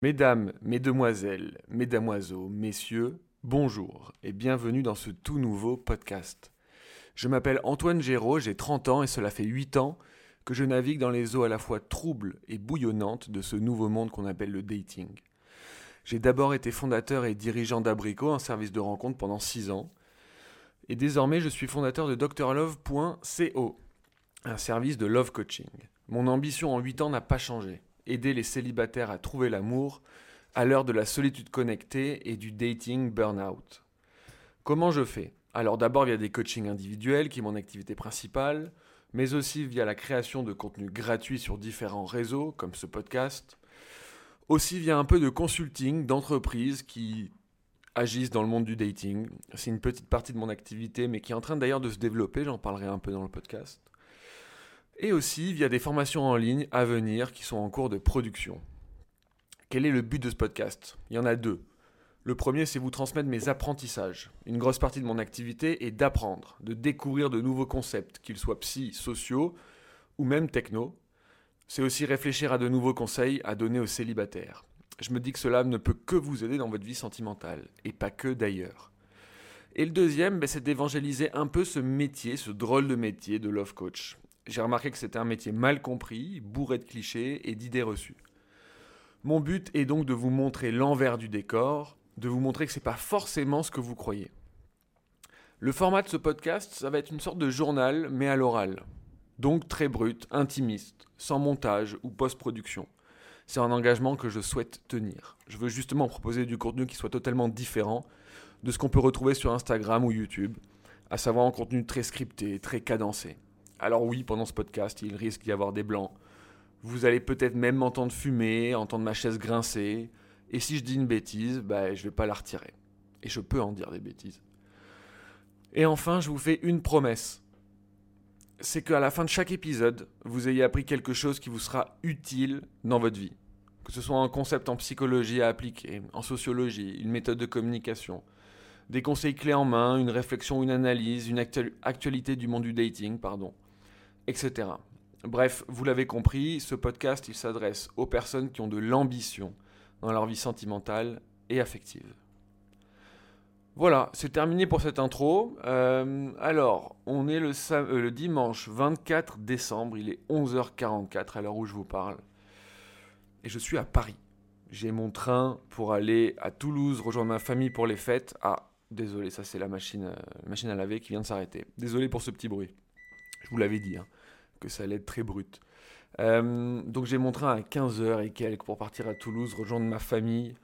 Mesdames, Mesdemoiselles, Mesdamoiseaux, Messieurs, bonjour et bienvenue dans ce tout nouveau podcast. Je m'appelle Antoine Géraud, j'ai 30 ans et cela fait 8 ans que je navigue dans les eaux à la fois troubles et bouillonnantes de ce nouveau monde qu'on appelle le dating. J'ai d'abord été fondateur et dirigeant d'Abrico, un service de rencontre pendant 6 ans. Et désormais, je suis fondateur de drlove.co, un service de love coaching. Mon ambition en 8 ans n'a pas changé aider les célibataires à trouver l'amour à l'heure de la solitude connectée et du dating burn-out. Comment je fais? Alors d'abord via des coachings individuels qui est mon activité principale, mais aussi via la création de contenus gratuits sur différents réseaux comme ce podcast, aussi via un peu de consulting d'entreprises qui agissent dans le monde du dating. C'est une petite partie de mon activité mais qui est en train d'ailleurs de se développer, j'en parlerai un peu dans le podcast et aussi via des formations en ligne à venir qui sont en cours de production. Quel est le but de ce podcast? Il y en a deux. Le premier, c'est vous transmettre mes apprentissages. Une grosse partie de mon activité est d'apprendre, de découvrir de nouveaux concepts, qu'ils soient psy, sociaux ou même techno. C'est aussi réfléchir à de nouveaux conseils à donner aux célibataires. Je me dis que cela ne peut que vous aider dans votre vie sentimentale, et pas que d'ailleurs. Et le deuxième, ben, c'est d'évangéliser un peu ce métier, ce drôle de métier de love coach j'ai remarqué que c'était un métier mal compris, bourré de clichés et d'idées reçues. Mon but est donc de vous montrer l'envers du décor, de vous montrer que ce n'est pas forcément ce que vous croyez. Le format de ce podcast, ça va être une sorte de journal, mais à l'oral. Donc très brut, intimiste, sans montage ou post-production. C'est un engagement que je souhaite tenir. Je veux justement proposer du contenu qui soit totalement différent de ce qu'on peut retrouver sur Instagram ou YouTube, à savoir un contenu très scripté, très cadencé. Alors oui, pendant ce podcast, il risque d'y avoir des blancs. Vous allez peut-être même m'entendre fumer, entendre ma chaise grincer. Et si je dis une bêtise, bah, je vais pas la retirer. Et je peux en dire des bêtises. Et enfin, je vous fais une promesse. C'est qu'à la fin de chaque épisode, vous ayez appris quelque chose qui vous sera utile dans votre vie. Que ce soit un concept en psychologie à appliquer, en sociologie, une méthode de communication, des conseils clés en main, une réflexion, une analyse, une actualité du monde du dating, pardon etc. Bref, vous l'avez compris, ce podcast, il s'adresse aux personnes qui ont de l'ambition dans leur vie sentimentale et affective. Voilà, c'est terminé pour cette intro. Euh, alors, on est le, euh, dimanche 24 décembre, il est 11h44 à l'heure où je vous parle. Et je suis à Paris. J'ai mon train pour aller à Toulouse rejoindre ma famille pour les fêtes. Ah, désolé, ça c'est la machine, euh, machine à laver qui vient de s'arrêter. Désolé pour ce petit bruit. Je vous l'avais dit. Hein que ça allait être très brut. Euh, donc j'ai mon train à 15h et quelques pour partir à Toulouse, rejoindre ma famille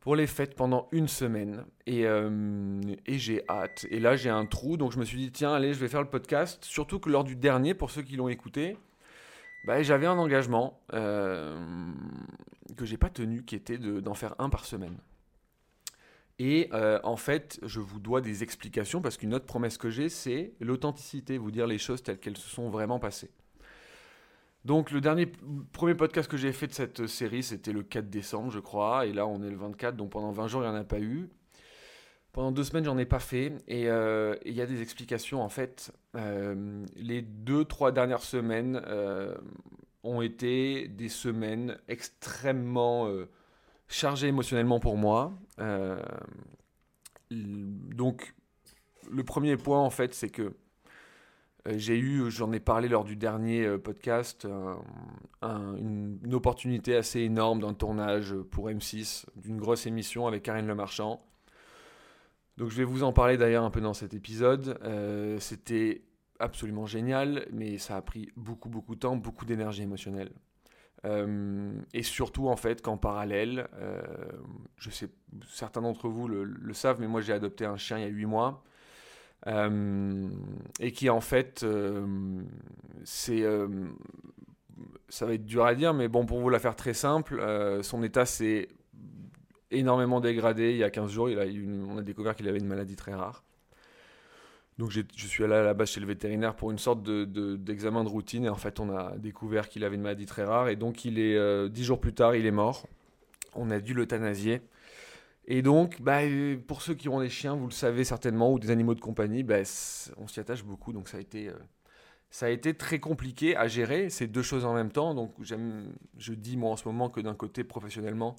pour les fêtes pendant une semaine. Et, euh, et j'ai hâte. Et là j'ai un trou, donc je me suis dit, tiens, allez, je vais faire le podcast. Surtout que lors du dernier, pour ceux qui l'ont écouté, bah, j'avais un engagement euh, que j'ai pas tenu, qui était d'en faire un par semaine. Et euh, en fait, je vous dois des explications parce qu'une autre promesse que j'ai, c'est l'authenticité, vous dire les choses telles qu'elles se sont vraiment passées. Donc le dernier, premier podcast que j'ai fait de cette série, c'était le 4 décembre, je crois, et là on est le 24, donc pendant 20 jours, il n'y en a pas eu. Pendant deux semaines, j'en ai pas fait, et euh, il y a des explications. En fait, euh, les deux, trois dernières semaines ont été des semaines extrêmement chargé émotionnellement pour moi. Euh, donc, le premier point, en fait, c'est que euh, j'ai eu, j'en ai parlé lors du dernier euh, podcast, une, opportunité assez énorme d'un tournage pour M6, d'une grosse émission avec Karine Le Marchand. Donc je vais vous en parler d'ailleurs un peu dans cet épisode. C'était absolument génial, mais ça a pris beaucoup beaucoup de temps, beaucoup d'énergie émotionnelle. Euh, et surtout, en fait, qu'en parallèle, euh, je sais, certains d'entre vous le, savent, mais moi j'ai adopté un chien il y a 8 mois. Euh, et qui en fait, c'est. ça va être dur à dire, mais bon, pour vous la faire très simple, son état s'est énormément dégradé il y a 15 jours. On a découvert qu'il avait une maladie très rare. Donc je suis allé à la base chez le vétérinaire pour une sorte d'examen de, de, routine et en fait on a découvert qu'il avait une maladie très rare et donc il est euh, dix jours plus tard il est mort. On a dû l'euthanasier. Et donc, bah, pour ceux qui ont des chiens, vous le savez certainement, ou des animaux de compagnie, bah, on s'y attache beaucoup, donc ça a été, euh, ça a été très compliqué à gérer ces deux choses en même temps. Donc je dis moi en ce moment que d'un côté professionnellement,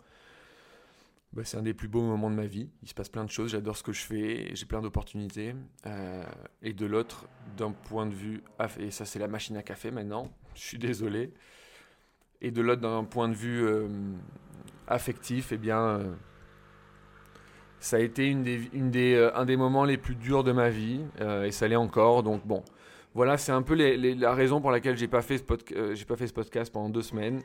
bah, c'est un des plus beaux moments de ma vie. Il se passe plein de choses, j'adore ce que je fais, j'ai plein d'opportunités. Euh, et de l'autre, d'un point de vue, et ça c'est la machine à café maintenant, je suis désolé. Et de l'autre, d'un point de vue euh, affectif, eh bien, euh, ça a été une des, un des moments les plus durs de ma vie, et ça l'est encore. Donc bon, voilà, c'est un peu la raison pour laquelle j'ai pas j'ai pas fait ce podcast pendant deux semaines.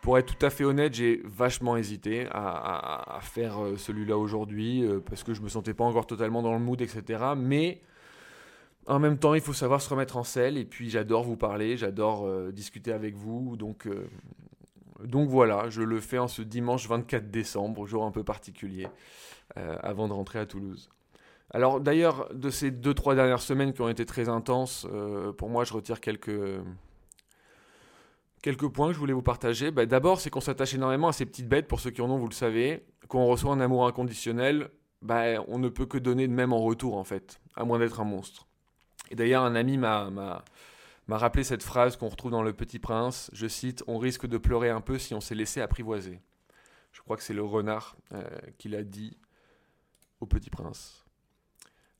Pour être tout à fait honnête, j'ai vachement hésité à, faire euh, celui-là aujourd'hui euh, parce que je me sentais pas encore totalement dans le mood, etc. Mais en même temps, il faut savoir se remettre en selle et puis j'adore vous parler, j'adore euh, discuter avec vous. Donc, donc voilà, je le fais en ce dimanche 24 décembre, jour un peu particulier, avant de rentrer à Toulouse. Alors d'ailleurs, de ces deux, trois dernières semaines qui ont été très intenses, pour moi, je retire quelques quelques points que je voulais vous partager. Bah, d'abord, c'est qu'on s'attache énormément à ces petites bêtes, pour ceux qui en ont, vous le savez. Quand on reçoit un amour inconditionnel, bah, on ne peut que donner de même en retour, en fait, à moins d'être un monstre. Et d'ailleurs, un ami m'a, rappelé cette phrase qu'on retrouve dans Le Petit Prince. Je cite On risque de pleurer un peu si on s'est laissé apprivoiser. Je crois que c'est le renard euh, qui l'a dit au Petit Prince.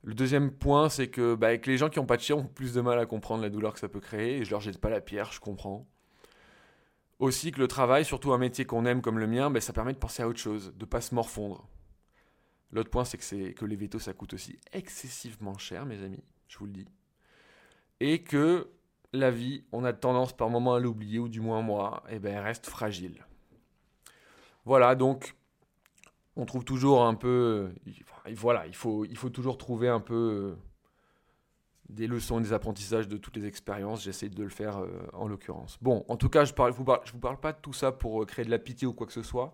Le deuxième point, c'est que, bah, les gens qui n'ont pas de chien ont plus de mal à comprendre la douleur que ça peut créer. Et je leur jette pas la pierre, je comprends aussi que le travail, surtout un métier qu'on aime comme le mien, ben, ça permet de penser à autre chose, de pas se morfondre. L'autre point, c'est que, les vétos, ça coûte aussi excessivement cher, mes amis, je vous le dis. Et que la vie, on a tendance par moments à l'oublier, ou du moins moi, et eh ben, elle reste fragile. Voilà, donc, on trouve toujours un peu. Voilà, il faut, il faut toujours trouver un peu des leçons et des apprentissages de toutes les expériences. J'essaie de le faire euh, en l'occurrence. Bon, en tout cas, je ne vous, parle, vous parle pas de tout ça pour euh, créer de la pitié ou quoi que ce soit,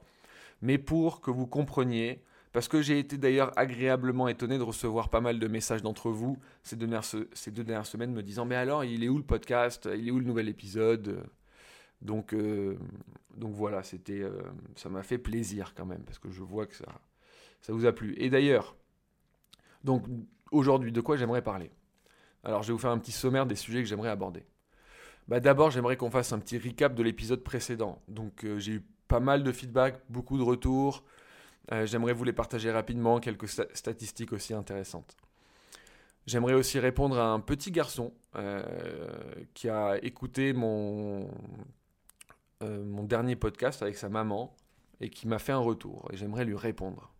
mais pour que vous compreniez, parce que j'ai été d'ailleurs agréablement étonné de recevoir pas mal de messages d'entre vous ces deux, dernières, ces deux dernières semaines me disant Mais alors, il est où le podcast? Il est où le nouvel épisode? Donc, euh, donc voilà, c'était, ça m'a fait plaisir quand même, parce que je vois que ça, ça vous a plu. Et d'ailleurs, donc aujourd'hui, de quoi j'aimerais parler? Alors je vais vous faire un petit sommaire des sujets que j'aimerais aborder. Bah, D'abord, j'aimerais qu'on fasse un petit recap de l'épisode précédent. Donc euh, j'ai eu pas mal de feedback, beaucoup de retours. Euh, j'aimerais vous les partager rapidement, quelques statistiques aussi intéressantes. J'aimerais aussi répondre à un petit garçon euh, qui a écouté mon, mon dernier podcast avec sa maman et qui m'a fait un retour. Et j'aimerais lui répondre.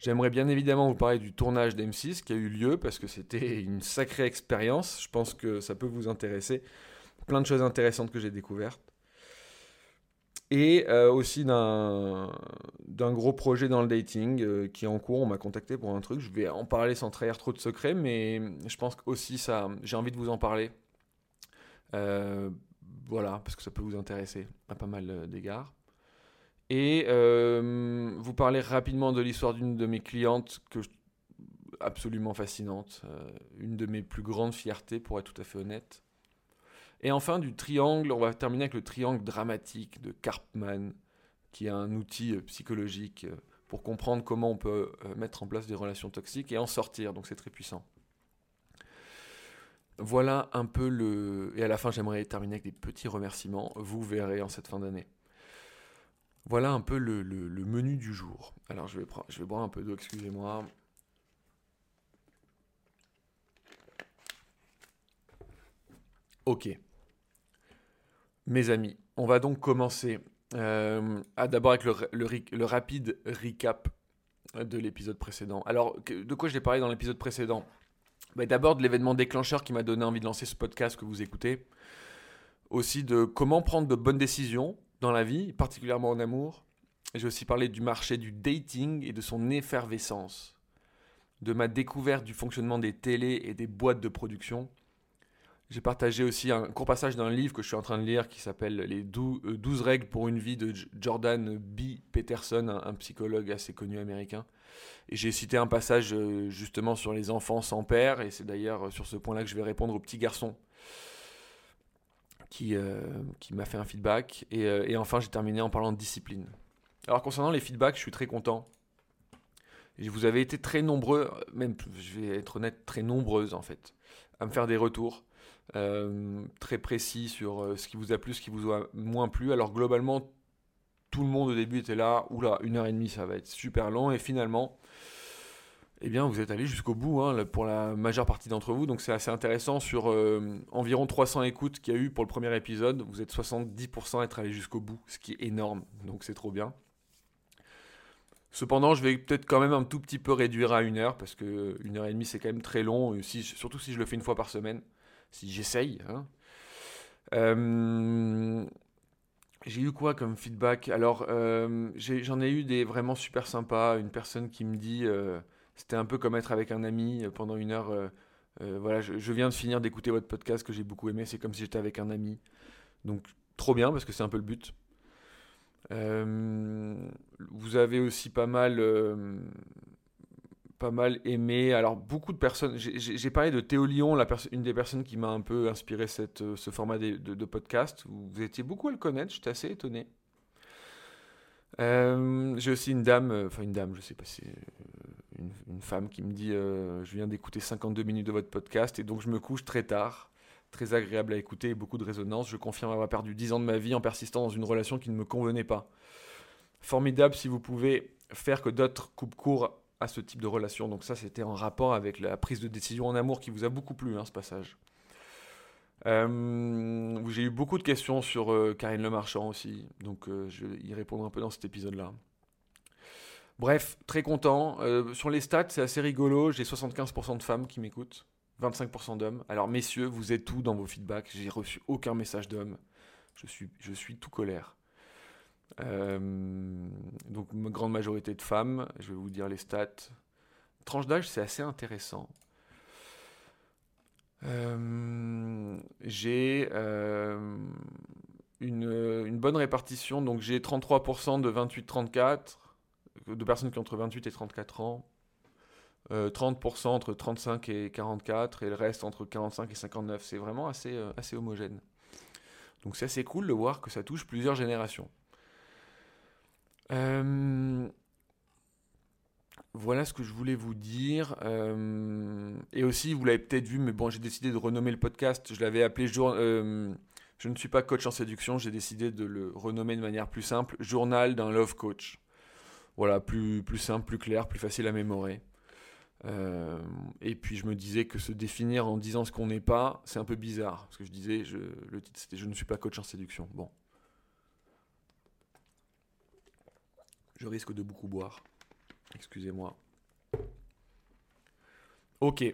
J'aimerais bien évidemment vous parler du tournage d'M6 qui a eu lieu parce que c'était une sacrée expérience. Je pense que ça peut vous intéresser. Plein de choses intéressantes que j'ai découvertes. Et euh, aussi d'un gros projet dans le dating euh, qui est en cours. On m'a contacté pour un truc. Je vais en parler sans trahir trop de secrets, mais je pense aussi ça, j'ai envie de vous en parler. Euh, voilà, parce que ça peut vous intéresser à pas mal d'égards. Et euh, vous parler rapidement de l'histoire d'une de mes clientes que absolument fascinante, euh, une de mes plus grandes fiertés pour être tout à fait honnête. Et enfin du triangle, on va terminer avec le triangle dramatique de Karpman, qui est un outil euh, psychologique pour comprendre comment on peut mettre en place des relations toxiques et en sortir, donc c'est très puissant. Voilà un peu le... Et à la fin j'aimerais terminer avec des petits remerciements, vous verrez en cette fin d'année. Voilà un peu le, menu du jour. Alors je vais, je boire un peu d'eau, excusez-moi. Ok. Mes amis, on va donc commencer euh, d'abord avec le, rapide recap de l'épisode précédent. Alors, de quoi j'ai parlé dans l'épisode précédent? Bah, D'abord de l'événement déclencheur qui m'a donné envie de lancer ce podcast que vous écoutez. Aussi de comment prendre de bonnes décisions dans la vie, particulièrement en amour. J'ai aussi parlé du marché du dating et de son effervescence, de ma découverte du fonctionnement des télés et des boîtes de production. J'ai partagé aussi un court passage d'un livre que je suis en train de lire qui s'appelle Les 12 euh, règles pour une vie de Jordan B. Peterson, un, psychologue assez connu américain. Et j'ai cité un passage euh, justement sur les enfants sans père, et c'est d'ailleurs euh, sur ce point-là que je vais répondre au petit garçon qui, euh, qui m'a fait un feedback. Et, euh, et enfin, j'ai terminé en parlant de discipline. Alors, concernant les feedbacks, je suis très content. Vous avez été très nombreux, même, je vais être honnête, très nombreuses en fait, à me faire des retours. très précis sur ce qui vous a plu, ce qui vous a moins plu. Alors globalement, tout le monde au début était là, oula, une heure et demie, ça va être super long. Et finalement, eh bien, vous êtes allé jusqu'au bout hein, pour la majeure partie d'entre vous. Donc, c'est assez intéressant. Sur euh, environ 300 écoutes qu'il y a eu pour le premier épisode, vous êtes 70% à être allé jusqu'au bout, ce qui est énorme. Donc, c'est trop bien. Cependant, je vais peut-être quand même un tout petit peu réduire à une heure, parce que une heure et demie, c'est quand même très long, surtout si je le fais une fois par semaine, si j'essaye. Hein. Euh, j'ai eu quoi comme feedback? Alors, euh, j'en ai, eu des vraiment super sympas. Une personne qui me dit, euh, c'était un peu comme être avec un ami euh, pendant une heure. voilà, je, viens de finir d'écouter votre podcast que j'ai beaucoup aimé. C'est comme si j'étais avec un ami. Donc, trop bien parce que c'est un peu le but. vous avez aussi pas mal aimé. Alors, beaucoup de personnes. J'ai parlé de Théo Lyon, une des personnes qui m'a un peu inspiré euh, ce format de, podcast. Vous étiez beaucoup à le connaître, j'étais assez étonné. Euh, j'ai aussi une dame, euh, enfin une dame, je sais pas si une, femme qui me dit Je viens d'écouter 52 minutes de votre podcast et donc je me couche très tard. Très agréable à écouter et beaucoup de résonance. Je confirme avoir perdu 10 ans de ma vie en persistant dans une relation qui ne me convenait pas. Formidable si vous pouvez faire que d'autres coupent court à ce type de relation. Donc ça, c'était en rapport avec la prise de décision en amour qui vous a beaucoup plu, hein, ce passage. Euh, j'ai eu beaucoup de questions sur euh, Karine Le Marchand aussi, donc euh, je vais y répondre un peu dans cet épisode-là. Bref, très content. sur les stats, c'est assez rigolo. J'ai 75% de femmes qui m'écoutent, 25% d'hommes. Alors messieurs, vous êtes où dans vos feedbacks? J'ai reçu aucun message d'homme. Je suis, tout colère. Euh, donc, une grande majorité de femmes. Je vais vous dire les stats. Tranche d'âge, c'est assez intéressant. Euh, j'ai euh, une, bonne répartition. Donc, j'ai 33% de 28-34, de personnes qui ont entre 28 et 34 ans. 30% entre 35 et 44 et le reste entre 45 et 59. C'est vraiment assez, assez homogène. Donc c'est assez cool de voir que ça touche plusieurs générations. Euh, voilà ce que je voulais vous dire. Euh, et aussi, vous l'avez peut-être vu, mais bon, j'ai décidé de renommer le podcast. Je l'avais appelé jour, euh, Je ne suis pas coach en séduction. J'ai décidé de le renommer de manière plus simple. Journal d'un love coach. Voilà, plus, simple, plus clair, plus facile à mémorer. et puis je me disais que se définir en disant ce qu'on n'est pas, c'est un peu bizarre. Parce que je disais, le titre c'était Je ne suis pas coach en séduction. Bon. Je risque de beaucoup boire. Excusez-moi. Ok.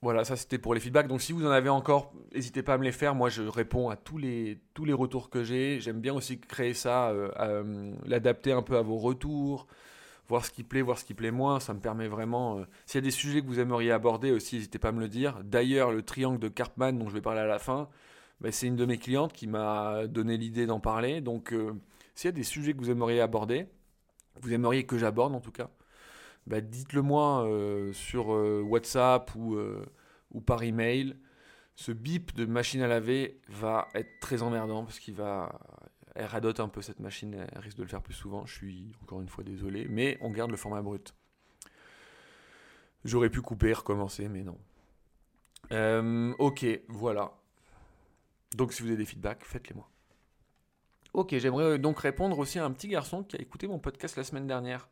Voilà, ça c'était pour les feedbacks. Donc si vous en avez encore, n'hésitez pas à me les faire. Moi, je réponds à tous les, tous les retours que j'ai. J'aime bien aussi créer ça, euh, euh, l'adapter un peu à vos retours, voir ce qui plaît, voir ce qui plaît moins. Ça me permet vraiment... Euh, s'il y a des sujets que vous aimeriez aborder aussi, n'hésitez pas à me le dire. D'ailleurs, le triangle de Karpman dont je vais parler à la fin, ben, c'est une de mes clientes qui m'a donné l'idée d'en parler. Donc s'il y a des sujets que vous aimeriez aborder, vous aimeriez que j'aborde en tout cas, bah, dites-le moi euh, sur euh, WhatsApp ou, euh, ou par email. Ce bip de machine à laver va être très emmerdant parce qu'il va. Elle radote un peu cette machine, elle risque de le faire plus souvent. Je suis encore une fois désolé, mais on garde le format brut. J'aurais pu couper, recommencer, mais non. ok, voilà. Donc si vous avez des feedbacks, faites-les moi. Ok, j'aimerais donc répondre aussi à un petit garçon qui a écouté mon podcast la semaine dernière.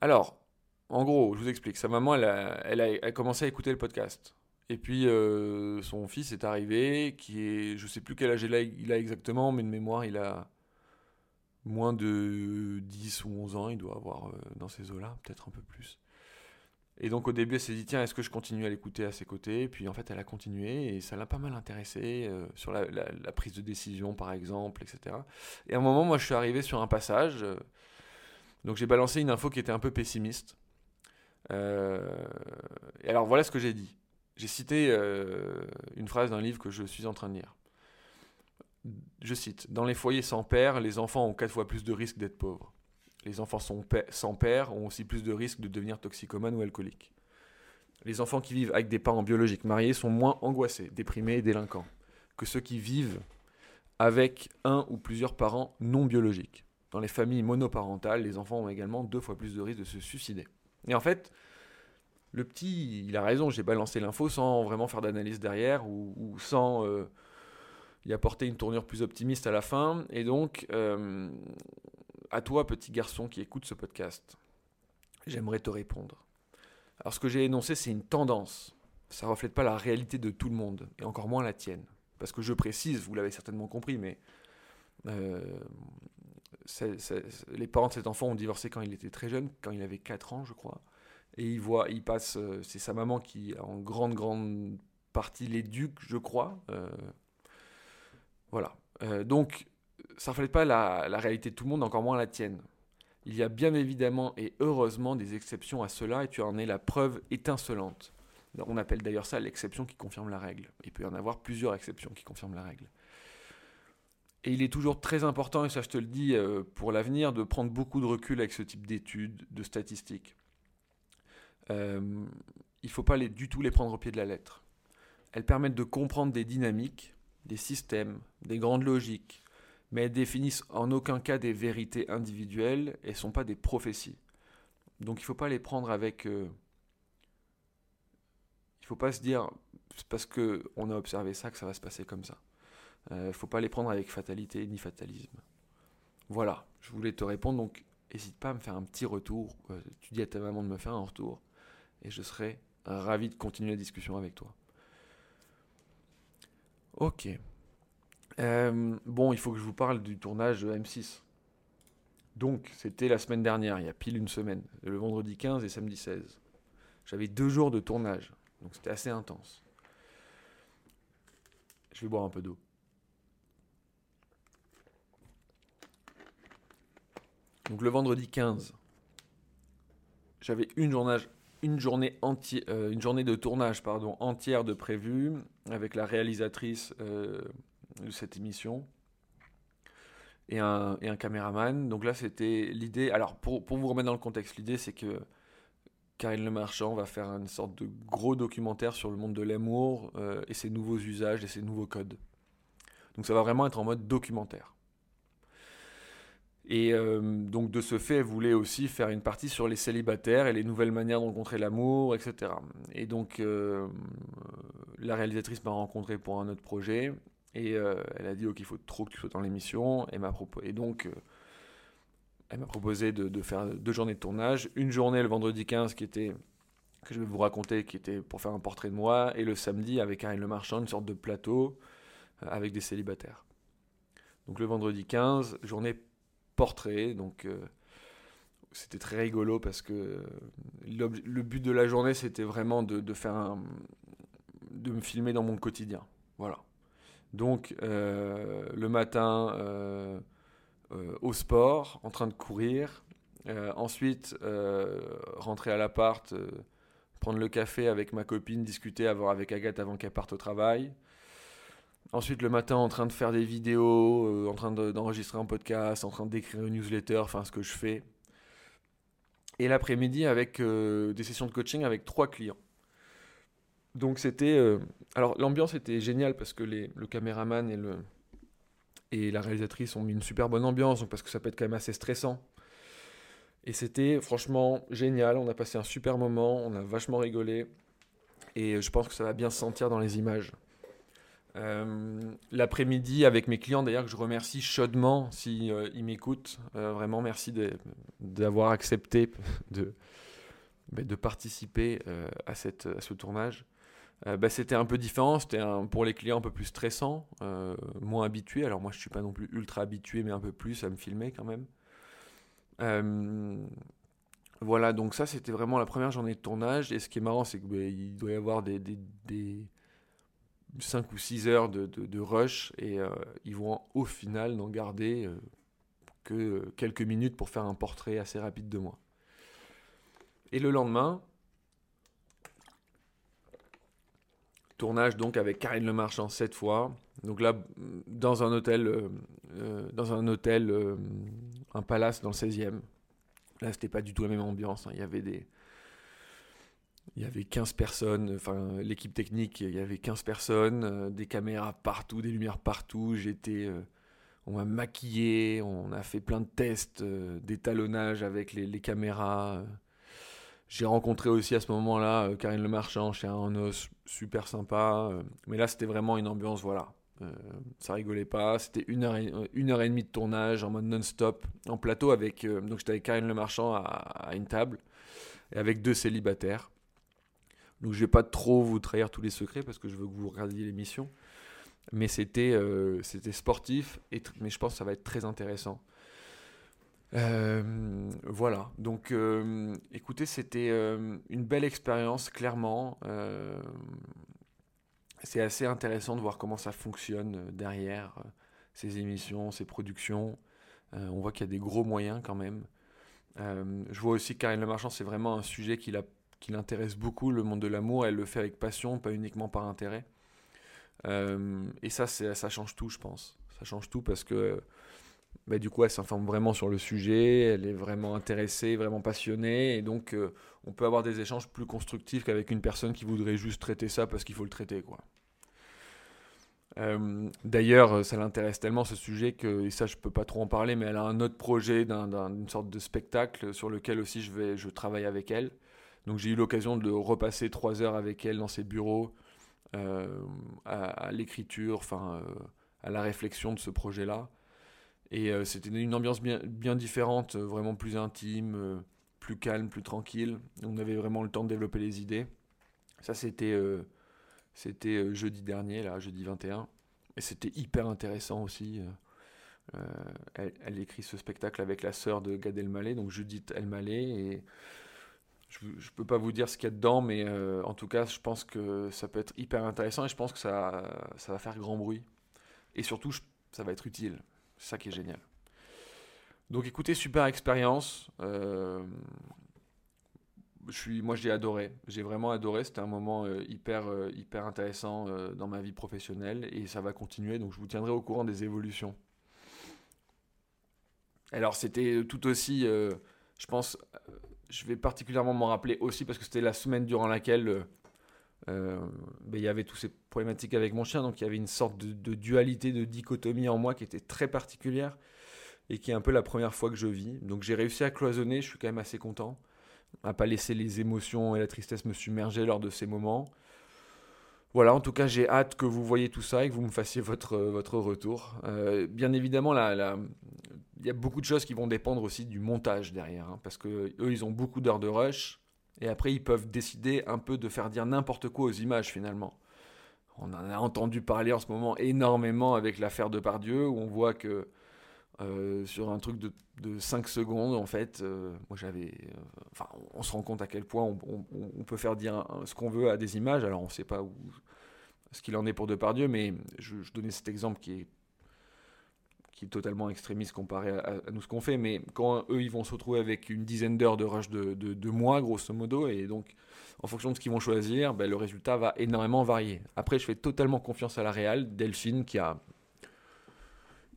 Alors, en gros, je vous explique. Sa maman, elle a, commencé à écouter le podcast. Et puis, euh, son fils est arrivé, qui est, je sais plus quel âge il a, exactement, mais de mémoire, il a moins de 10 ou 11 ans, il doit avoir euh, dans ces eaux-là, peut-être un peu plus. Et donc au début, elle s'est dit, tiens, est-ce que je continue à l'écouter à ses côtés? Puis en fait, elle a continué et ça l'a pas mal intéressé euh, sur la, prise de décision, par exemple, etc. Et à un moment, moi, je suis arrivé sur un passage. Donc j'ai balancé une info qui était un peu pessimiste. Euh, alors voilà ce que j'ai dit. J'ai cité une phrase d'un livre que je suis en train de lire. Je cite Dans les foyers sans père, les enfants ont quatre fois plus de risques d'être pauvres les enfants sans père ont aussi plus de risques de devenir toxicomanes ou alcooliques. Les enfants qui vivent avec des parents biologiques mariés sont moins angoissés, déprimés et délinquants que ceux qui vivent avec un ou plusieurs parents non biologiques. Dans les familles monoparentales, les enfants ont également deux fois plus de risques de se suicider. Et en fait, le petit, il a raison, j'ai balancé l'info sans vraiment faire d'analyse derrière ou, sans euh, y apporter une tournure plus optimiste à la fin. Et donc, euh, à toi, petit garçon qui écoute ce podcast, j'aimerais te répondre. Alors, ce que j'ai énoncé, c'est une tendance. Ça ne reflète pas la réalité de tout le monde, et encore moins la tienne. Parce que je précise, vous l'avez certainement compris, mais euh, les parents de cet enfant ont divorcé quand il était très jeune, quand il avait 4 ans, je crois. Et il voit, il passe, euh, c'est sa maman qui, en grande, grande partie, l'éduque, je crois. Euh, voilà. Euh, donc, ça ne reflète pas la, la, réalité de tout le monde, encore moins la tienne. Il y a bien évidemment et heureusement des exceptions à cela, et tu en es la preuve étincelante. On appelle d'ailleurs ça l'exception qui confirme la règle. Il peut y en avoir plusieurs exceptions qui confirment la règle. Et il est toujours très important, et ça je te le dis pour l'avenir, de prendre beaucoup de recul avec ce type d'études, de statistiques. Euh, il ne faut pas du tout les prendre au pied de la lettre. Elles permettent de comprendre des dynamiques, des systèmes, des grandes logiques, mais elles définissent en aucun cas des vérités individuelles et ne sont pas des prophéties. Donc il ne faut pas les prendre avec... Euh, il ne faut pas se dire, c'est parce qu'on a observé ça que ça va se passer comme ça. Il euh, ne faut pas les prendre avec fatalité ni fatalisme. Voilà, je voulais te répondre, donc n'hésite pas à me faire un petit retour. tu dis à ta maman de me faire un retour et je serai ravi de continuer la discussion avec toi. Ok. Euh, bon, il faut que je vous parle du tournage de M6. Donc, c'était la semaine dernière, il y a pile une semaine, le vendredi 15 et samedi 16. J'avais deux jours de tournage, donc c'était assez intense. Je vais boire un peu d'eau. Donc le vendredi 15, j'avais euh, une journée de tournage pardon, entière de prévu avec la réalisatrice euh, de cette émission et un, caméraman. Donc là, c'était l'idée. Alors, pour, pour, vous remettre dans le contexte, l'idée, c'est que Karine Le Marchand va faire une sorte de gros documentaire sur le monde de l'amour euh, et ses nouveaux usages et ses nouveaux codes. Donc ça va vraiment être en mode documentaire. Et euh, donc de ce fait, elle voulait aussi faire une partie sur les célibataires et les nouvelles manières de l'amour, etc. Et donc euh, la réalisatrice m'a rencontré pour un autre projet et euh, elle a dit ok il faut trop que tu sois dans l'émission et, et donc elle m'a proposé de, faire deux journées de tournage, une journée le vendredi 15 qui était que je vais vous raconter qui était pour faire un portrait de moi et le samedi avec Karine Le Marchand une sorte de plateau avec des célibataires. Donc le vendredi 15 journée portrait. Donc euh, c'était très rigolo parce que le but de la journée c'était vraiment de, faire de me filmer dans mon quotidien. Voilà. Donc euh, le matin euh, au sport, en train de courir. ensuite rentrer à l'appart, prendre le café avec ma copine, discuter avec Agathe avant qu'elle parte au travail. Ensuite, le matin, en train de faire des vidéos, euh, en train d'enregistrer un podcast, en train d'écrire une newsletter, enfin ce que je fais. Et l'après-midi, avec euh, des sessions de coaching avec trois clients. Donc c'était... Euh, alors l'ambiance était géniale parce que le caméraman et, la réalisatrice ont mis une super bonne ambiance, parce que ça peut être quand même assez stressant. Et c'était franchement génial, on a passé un super moment, on a vachement rigolé. Et je pense que ça va bien se sentir dans les images. Euh, l'après-midi avec mes clients, d'ailleurs, que je remercie chaudement si, euh, m'écoutent. Euh, vraiment, merci d'avoir accepté de, bah, de participer à, cette, à ce tournage. Bah, c'était un peu différent, c'était pour les clients un peu plus stressant, moins habitué. Alors moi je suis pas non plus ultra habitué, mais un peu plus à me filmer quand même. voilà, donc ça c'était vraiment la première journée de tournage. Et ce qui est marrant, c'est qu'il bah, doit y avoir des, des, des 5 ou 6 heures de, rush et euh, ils vont au final n'en garder euh, que quelques minutes pour faire un portrait assez rapide de moi. Et le lendemain, tournage donc avec Karine Le Marchand cette fois. Donc là, dans un hôtel, euh, dans un hôtel, un palace dans le 16e. Là, c'était pas du tout la même ambiance. Hein. Il y avait des, il y avait 15 personnes, enfin l'équipe technique, il y avait 15 personnes, euh, des caméras partout, des lumières partout. J'étais, euh, on m'a maquillé, on a fait plein de tests, euh, d'étalonnage avec les, caméras. J'ai rencontré aussi à ce moment-là euh, Karine Le Marchand chez Arnos, super sympa. mais là, c'était vraiment une ambiance, voilà. Ça rigolait pas. C'était une heure, et, une heure et demie de tournage en mode non-stop, en plateau avec. donc j'étais avec Karine Le Marchand à une table et avec deux célibataires. Donc je vais pas trop vous trahir tous les secrets parce que je veux que vous regardiez l'émission. Mais c'était euh, c'était sportif, et mais je pense que ça va être très intéressant. Euh, voilà, donc euh, écoutez, c'était une belle expérience, clairement. C'est assez intéressant de voir comment ça fonctionne derrière ces émissions, ces productions. On voit qu'il y a des gros moyens quand même. Je vois aussi que Karine Le Marchand, c'est vraiment un sujet qui, la- qui l'intéresse beaucoup, le monde de l'amour. Elle le fait avec passion, pas uniquement par intérêt. Euh, et ça, ça change tout, je pense. Ça change tout parce que bah, du coup, elle s'informe vraiment sur le sujet, elle est vraiment intéressée, vraiment passionnée, et donc euh, on peut avoir des échanges plus constructifs qu'avec une personne qui voudrait juste traiter ça parce qu'il faut le traiter, quoi. Euh, D'ailleurs, ça l'intéresse tellement ce sujet que, et ça je peux pas trop en parler, mais elle a un autre projet d'un- d'un- d'une sorte de spectacle sur lequel aussi je, vais, je travaille avec elle. Donc j'ai eu l'occasion de repasser trois heures avec elle dans ses bureaux, euh, à, l'écriture, enfin euh, à la réflexion de ce projet-là. Et euh, c'était une ambiance bien, différente, vraiment plus intime, plus calme, plus tranquille. On avait vraiment le temps de développer les idées. Ça, c'était c'était jeudi dernier, là, jeudi 21. Et c'était hyper intéressant aussi. elle, elle écrit ce spectacle avec la sœur de Gad Elmaleh, donc Judith Elmaleh. Et je ne peux pas vous dire ce qu'il y a dedans, mais euh, en tout cas, je pense que ça peut être hyper intéressant et je pense que ça, ça va faire grand bruit. Et surtout, ça va être utile. C'est ça qui est génial. Donc écoutez, super expérience. Euh, moi j'ai adoré. J'ai vraiment adoré. C'était un moment euh, hyper, hyper intéressant dans ma vie professionnelle et ça va continuer. Donc je vous tiendrai au courant des évolutions. Alors c'était tout aussi, je pense, je vais particulièrement m'en rappeler aussi parce que c'était la semaine durant laquelle euh, euh, ben, il y avait toutes ces problématiques avec mon chien, donc il y avait une sorte de, dualité, de dichotomie en moi qui était très particulière et qui est un peu la première fois que je vis. Donc j'ai réussi à cloisonner, je suis quand même assez content, à pas laisser les émotions et la tristesse me submerger lors de ces moments. Voilà, en tout cas, j'ai hâte que vous voyez tout ça et que vous me fassiez votre, votre retour. Euh, bien évidemment, la- il y a beaucoup de choses qui vont dépendre aussi du montage derrière, hein, parce que eux, ils ont beaucoup d'heures de rush, et après, ils peuvent décider un peu de faire dire n'importe quoi aux images finalement. On en a entendu parler en ce moment énormément avec l'affaire de Pardieu, où on voit que euh, sur un truc de, de 5 secondes, en fait, euh, moi j'avais. euh, Enfin, on se rend compte à quel point on, peut faire dire ce qu'on veut à des images. Alors, on ne sait pas où, ce qu'il en est pour Depardieu, mais je donnais cet exemple qui est, qui est totalement extrémiste comparé à, nous ce qu'on fait. Mais quand eux, ils vont se retrouver avec une dizaine d'heures de rush de, de, de mois, grosso modo, et donc en fonction de ce qu'ils vont choisir, ben, le résultat va énormément varier. Après, je fais totalement confiance à la réal, Delphine, qui a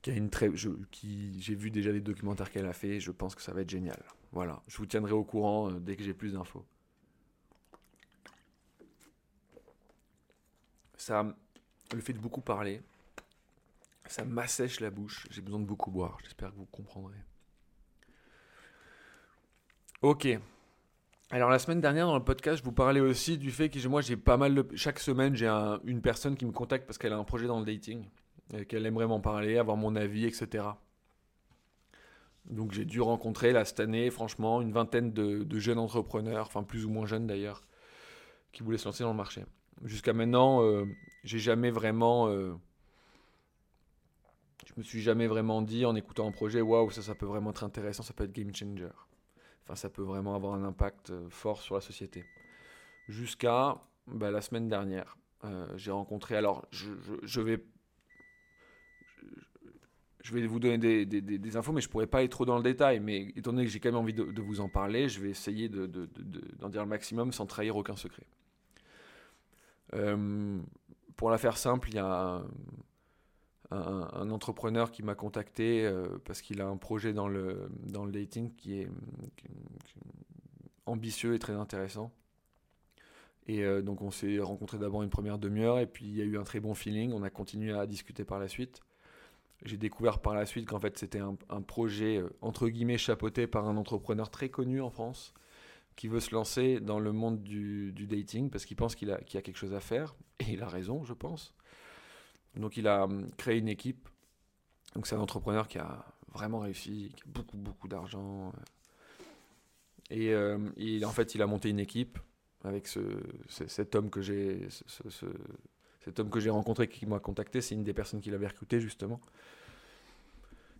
qui a une très, qui, j'ai vu déjà des documentaires qu'elle a fait, je pense que ça va être génial. Voilà, je vous tiendrai au courant euh, dès que j'ai plus d'infos. Ça, le fait de beaucoup parler, ça m'assèche la bouche. J'ai besoin de beaucoup boire. J'espère que vous comprendrez. Ok. Alors la semaine dernière dans le podcast, je vous parlais aussi du fait que moi j'ai pas mal de... chaque semaine j'ai un- une personne qui me contacte parce qu'elle a un projet dans le dating, qu'elle aimerait m'en parler, avoir mon avis, etc. Donc j'ai dû rencontrer là cette année, franchement, une vingtaine de, de jeunes entrepreneurs, enfin plus ou moins jeunes d'ailleurs, qui voulaient se lancer dans le marché. Jusqu'à maintenant, euh, j'ai jamais vraiment, euh, je me suis jamais vraiment dit en écoutant un projet, waouh, ça, ça peut vraiment être intéressant, ça peut être game changer. Enfin, ça peut vraiment avoir un impact euh, fort sur la société. Jusqu'à bah, la semaine dernière, euh, j'ai rencontré. Alors, je, vais, je vais vous donner des, infos, mais je pourrais pas aller trop dans le détail. Mais étant donné que j'ai quand même envie de, vous en parler, je vais essayer de- de- de- de- d'en dire le maximum sans trahir aucun secret. Euh, pour la faire simple, il y a un, entrepreneur qui m'a contacté euh, parce qu'il a un projet dans le, dans le dating qui est, ambitieux et très intéressant. Et euh, donc on s'est rencontré d'abord une première demi-heure et puis il y a eu un très bon feeling. On a continué à discuter par la suite. J'ai découvert par la suite qu'en fait c'était un, projet euh, entre guillemets chapeauté par un entrepreneur très connu en France qui veut se lancer dans le monde du, dating parce qu'il pense qu'il a, a quelque chose à faire. Et il a raison, je pense. Donc il a hum, créé une équipe. Donc c'est un entrepreneur qui a vraiment réussi, qui a beaucoup, beaucoup d'argent. Et, euh, en fait, il a monté une équipe avec ce, cet homme que j'ai cet homme que j'ai rencontré qui m'a contacté. C'est une des personnes qui l'avait recruté justement.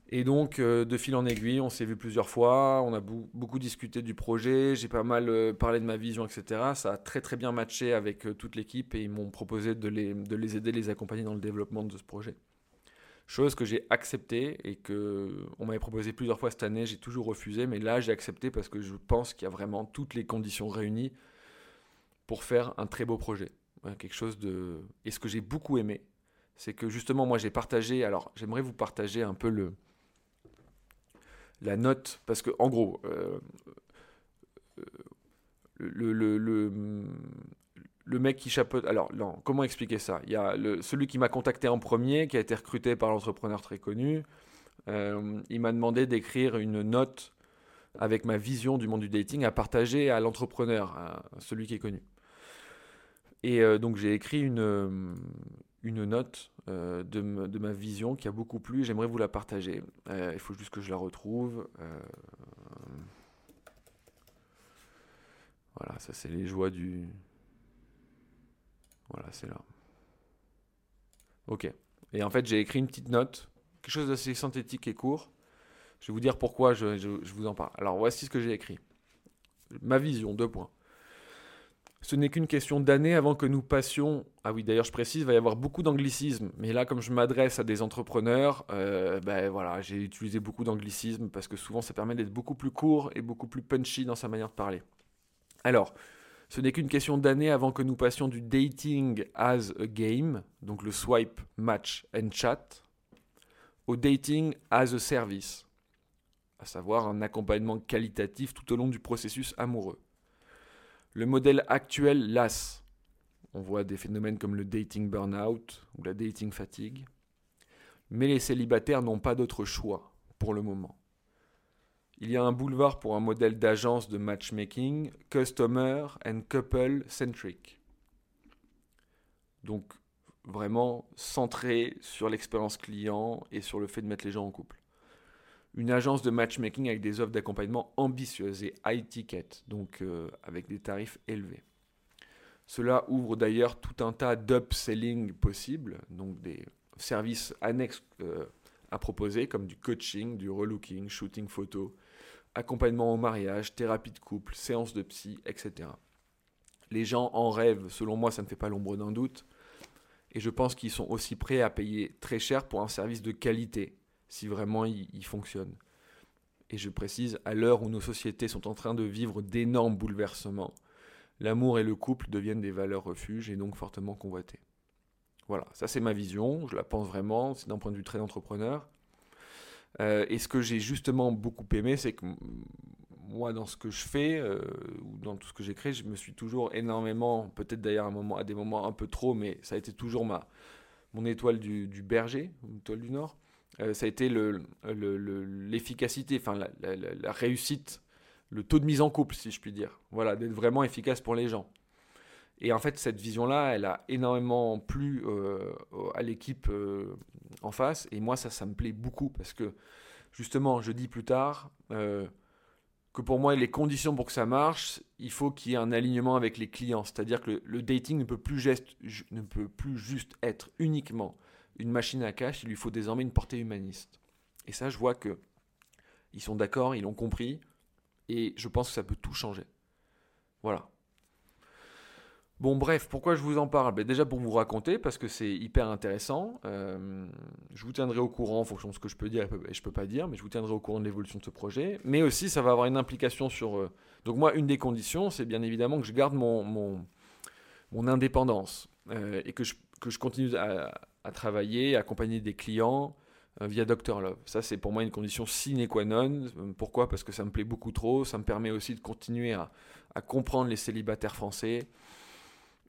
Et donc, euh, de fil en aiguille, on s'est vu plusieurs fois, on a beaucoup discuté du projet, j'ai pas mal euh, parlé de ma vision, etc. Ça a très très bien matché avec euh, toute l'équipe et ils m'ont proposé de les, de les aider, les accompagner dans le développement de ce projet. Chose que j'ai acceptée et que on m'avait proposé plusieurs fois cette année, j'ai toujours refusé, mais là j'ai accepté parce que je pense qu'il y a vraiment toutes les conditions réunies pour faire un très beau projet. Quelque chose de... Et ce que j'ai beaucoup aimé, c'est que justement moi j'ai partagé, alors j'aimerais vous partager un peu le la note, parce que en gros, euh, euh, le, mec qui chapeaute. Alors, comment expliquer ça? Il y a celui qui m'a contacté en premier, qui a été recruté par l'entrepreneur très connu. Euh, il m'a demandé d'écrire une note avec ma vision du monde du dating à partager à l'entrepreneur, à celui qui est connu. Et donc j'ai écrit une note euh, de, ma vision qui a beaucoup plu. J'aimerais vous la partager. Euh, il faut juste que je la retrouve. Euh, voilà, ça c'est les joies du. Voilà, c'est là. Ok. Et en fait, j'ai écrit une petite note, quelque chose d'assez synthétique et court. Je vais vous dire pourquoi je, je vous en parle. Alors, voici ce que j'ai écrit. Ma vision, deux points. Ce n'est qu'une question d'années avant que nous passions. Ah oui, d'ailleurs, je précise, il va y avoir beaucoup d'anglicisme. Mais là, comme je m'adresse à des entrepreneurs, euh, ben voilà, j'ai utilisé beaucoup d'anglicisme parce que souvent, ça permet d'être beaucoup plus court et beaucoup plus punchy dans sa manière de parler. Alors, ce n'est qu'une question d'années avant que nous passions du dating as a game, donc le swipe, match and chat, au dating as a service, à savoir un accompagnement qualitatif tout au long du processus amoureux. Le modèle actuel lasse. On voit des phénomènes comme le dating burnout ou la dating fatigue. Mais les célibataires n'ont pas d'autre choix pour le moment. Il y a un boulevard pour un modèle d'agence de matchmaking customer and couple centric. Donc vraiment centré sur l'expérience client et sur le fait de mettre les gens en couple une agence de matchmaking avec des offres d'accompagnement ambitieuses et high ticket, donc euh, avec des tarifs élevés. Cela ouvre d'ailleurs tout un tas d'upselling possibles, donc des services annexes euh, à proposer comme du coaching, du relooking, shooting photo, accompagnement au mariage, thérapie de couple, séance de psy, etc. Les gens en rêvent, selon moi ça ne fait pas l'ombre d'un doute, et je pense qu'ils sont aussi prêts à payer très cher pour un service de qualité si vraiment il, fonctionne. Et je précise, à l'heure où nos sociétés sont en train de vivre d'énormes bouleversements, l'amour et le couple deviennent des valeurs refuges et donc fortement convoitées. Voilà, ça c'est ma vision, je la pense vraiment, c'est d'un point de vue très entrepreneur. Euh, et ce que j'ai justement beaucoup aimé, c'est que moi, dans ce que je fais, euh, ou dans tout ce que j'ai créé, je me suis toujours énormément, peut-être d'ailleurs à, à des moments un peu trop, mais ça a été toujours ma, mon étoile du, du berger, l'étoile du Nord. Euh, ça a été l'efficacité, le, enfin la, réussite, le taux de mise en couple, si je puis dire. Voilà, d'être vraiment efficace pour les gens. Et en fait, cette vision-là, elle a énormément plu euh, à l'équipe euh, en face. Et moi, ça, ça me plaît beaucoup parce que, justement, je dis plus tard que pour moi, les conditions pour que ça marche, il faut qu'il y ait un alignement avec les clients. C'est-à-dire que le, dating ne peut plus juste être uniquement une machine à cash, il lui faut désormais une portée humaniste. Et ça, je vois que ils sont d'accord, ils l'ont compris, et je pense que ça peut tout changer. Voilà. Bon, bref, pourquoi je vous en parle? Ben, Déjà pour vous raconter, parce que c'est hyper intéressant. Euh, je vous tiendrai au courant en fonction de ce que je peux dire et je peux pas dire, mais je vous tiendrai au courant de l'évolution de ce projet. Mais aussi, ça va avoir une implication sur. Euh, donc, moi, une des conditions, c'est bien évidemment que je garde mon, mon, mon indépendance euh, et que je, que je continue à, à travailler, accompagner des clients euh, via Dr Love. Ça, c'est pour moi une condition sine qua non. Pourquoi? Parce que ça me plaît beaucoup trop. Ça me permet aussi de continuer à, comprendre les célibataires français.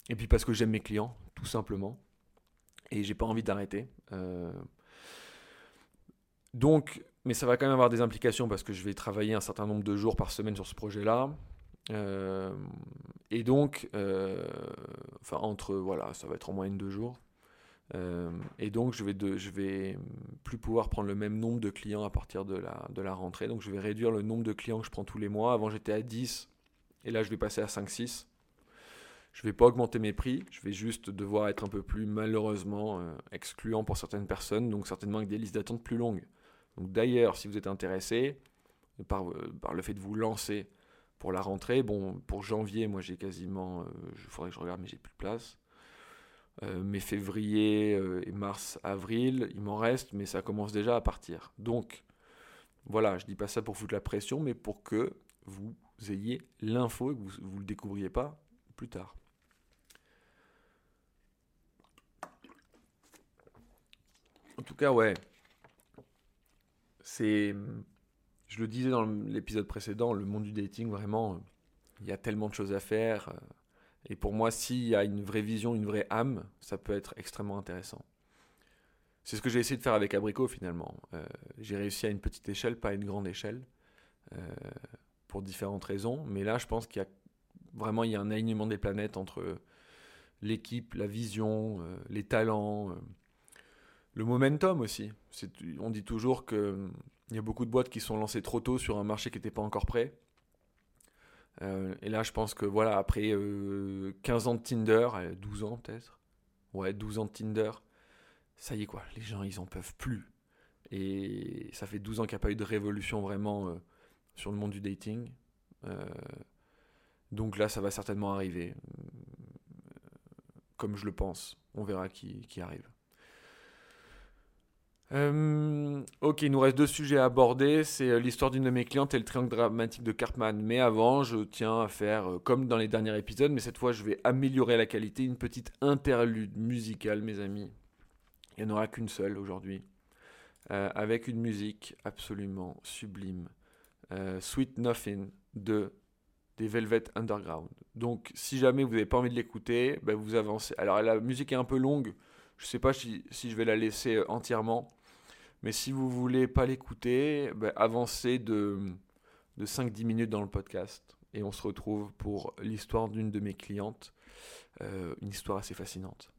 Et puis parce que j'aime mes clients, tout simplement. Et j'ai pas envie d'arrêter. Euh, donc, mais ça va quand même avoir des implications parce que je vais travailler un certain nombre de jours par semaine sur ce projet-là. et donc, enfin entre voilà, ça va être en moyenne deux jours. Et donc, je vais, vais plus pouvoir prendre le même nombre de clients à partir de la, rentrée. Donc, je vais réduire le nombre de clients que je prends tous les mois. Avant, j'étais à 10 et là, je vais passer à 5-6. Je ne vais pas augmenter mes prix, je vais juste devoir être un peu plus malheureusement euh, excluant pour certaines personnes, donc certainement avec des listes d'attente plus longues. Donc d'ailleurs, si vous êtes intéressé par, euh, le fait de vous lancer pour la rentrée, bon, pour janvier, moi j'ai quasiment, il euh, faudrait que je regarde, mais j'ai plus de place. Mais février et mars, avril, il m'en reste, mais ça commence déjà à partir. Donc voilà, je dis pas ça pour foutre la pression, mais pour que vous ayez l'info et que vous ne le découvriez pas plus tard. En tout cas, ouais. C'est. Je le disais dans l'épisode précédent, le monde du dating, vraiment, il y a tellement de choses à faire. Et pour moi, s'il y a une vraie vision, une vraie âme, ça peut être extrêmement intéressant. C'est ce que j'ai essayé de faire avec Abricot finalement. Euh, j'ai réussi à une petite échelle, pas à une grande échelle, euh, pour différentes raisons. Mais là, je pense qu'il y a vraiment il y a un alignement des planètes entre l'équipe, la vision, euh, les talents, le momentum aussi. On dit toujours qu'il y a beaucoup de boîtes qui sont lancées trop tôt sur un marché qui n'était pas encore prêt. Euh, et là, je pense que voilà, après 15 ans de Tinder, 12 ans peut-être, ouais, 12 ans de Tinder, ça y est quoi, les gens ils en peuvent plus. Et ça fait 12 ans qu'il n'y a pas eu de révolution vraiment sur le monde du dating. Donc là, ça va certainement arriver. Comme je le pense. On verra qui, arrive. Euh, ok, il nous reste deux sujets à aborder. C'est euh, l'histoire d'une de mes clientes et le triangle dramatique de Cartman. Mais avant, je tiens à faire, euh, comme dans les derniers épisodes, mais cette fois, je vais améliorer la qualité, une petite interlude musicale, mes amis. Il n'y en aura qu'une seule aujourd'hui. avec une musique absolument sublime. Sweet Nothing de des Velvet Underground. Donc si jamais vous n'avez pas envie de l'écouter, ben vous avancez. Alors la musique est un peu longue, je ne sais pas si, je vais la laisser entièrement, mais si vous voulez pas l'écouter, ben avancez de, de 5-10 minutes dans le podcast. Et on se retrouve pour l'histoire d'une de mes clientes, euh, une histoire assez fascinante.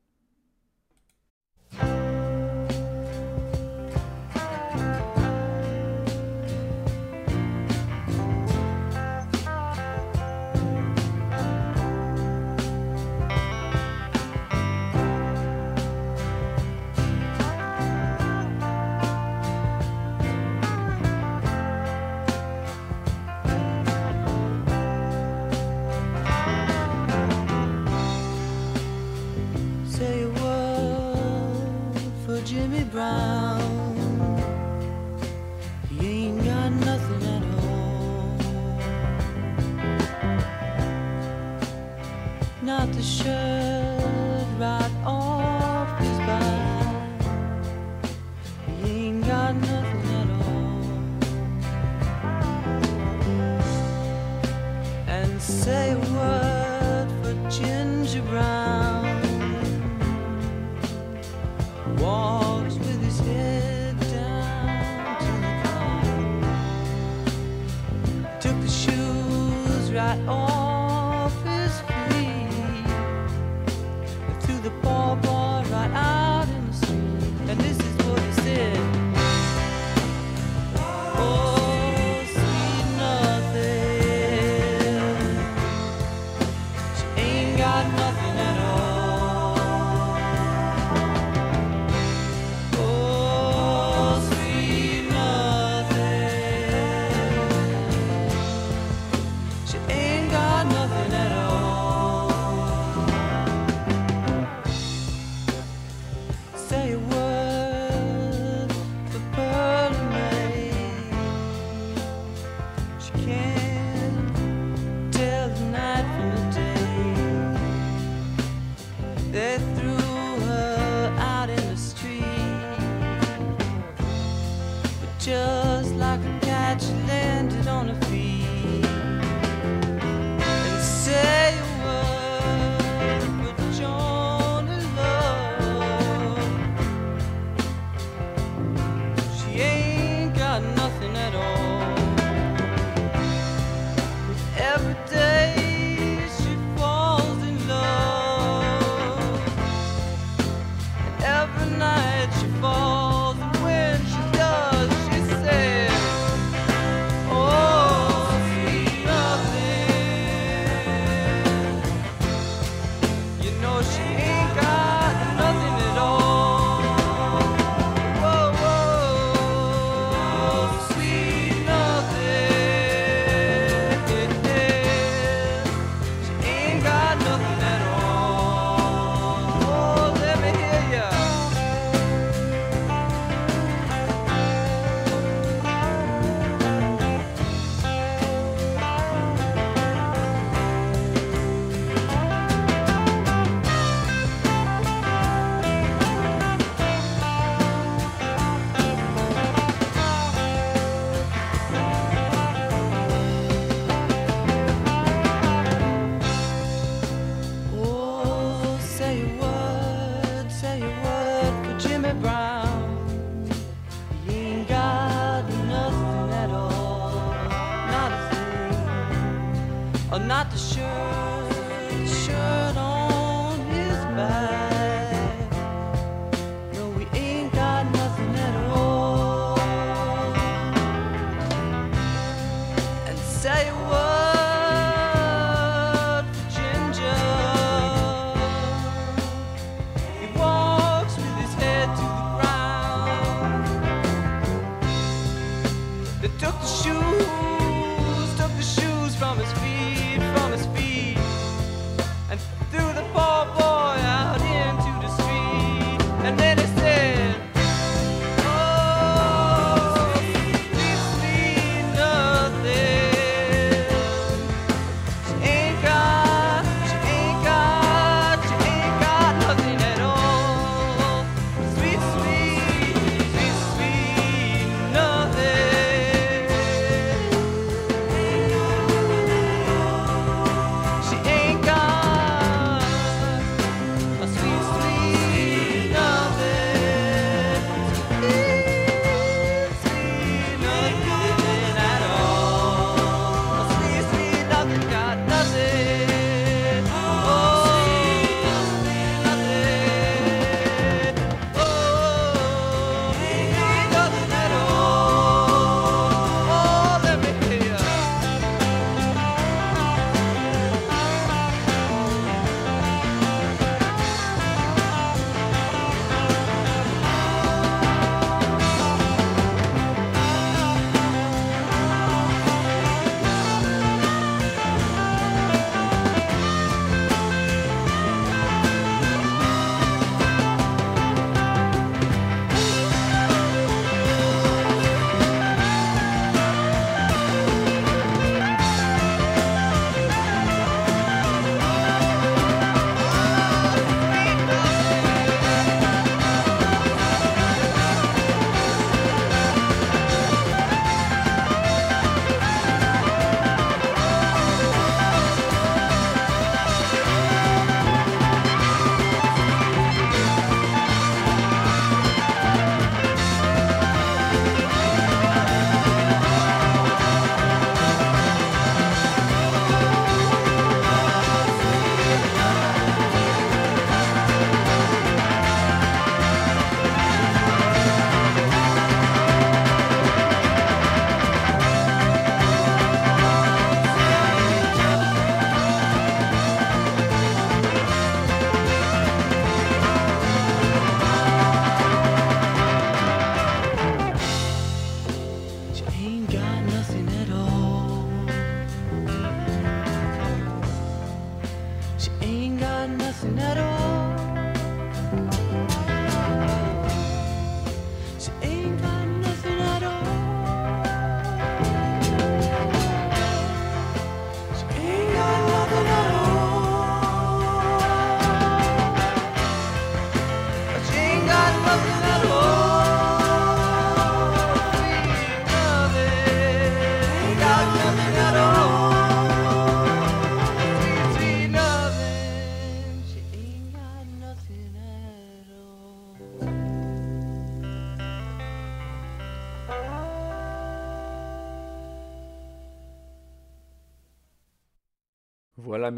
Jimmy Brown. Took the shoes,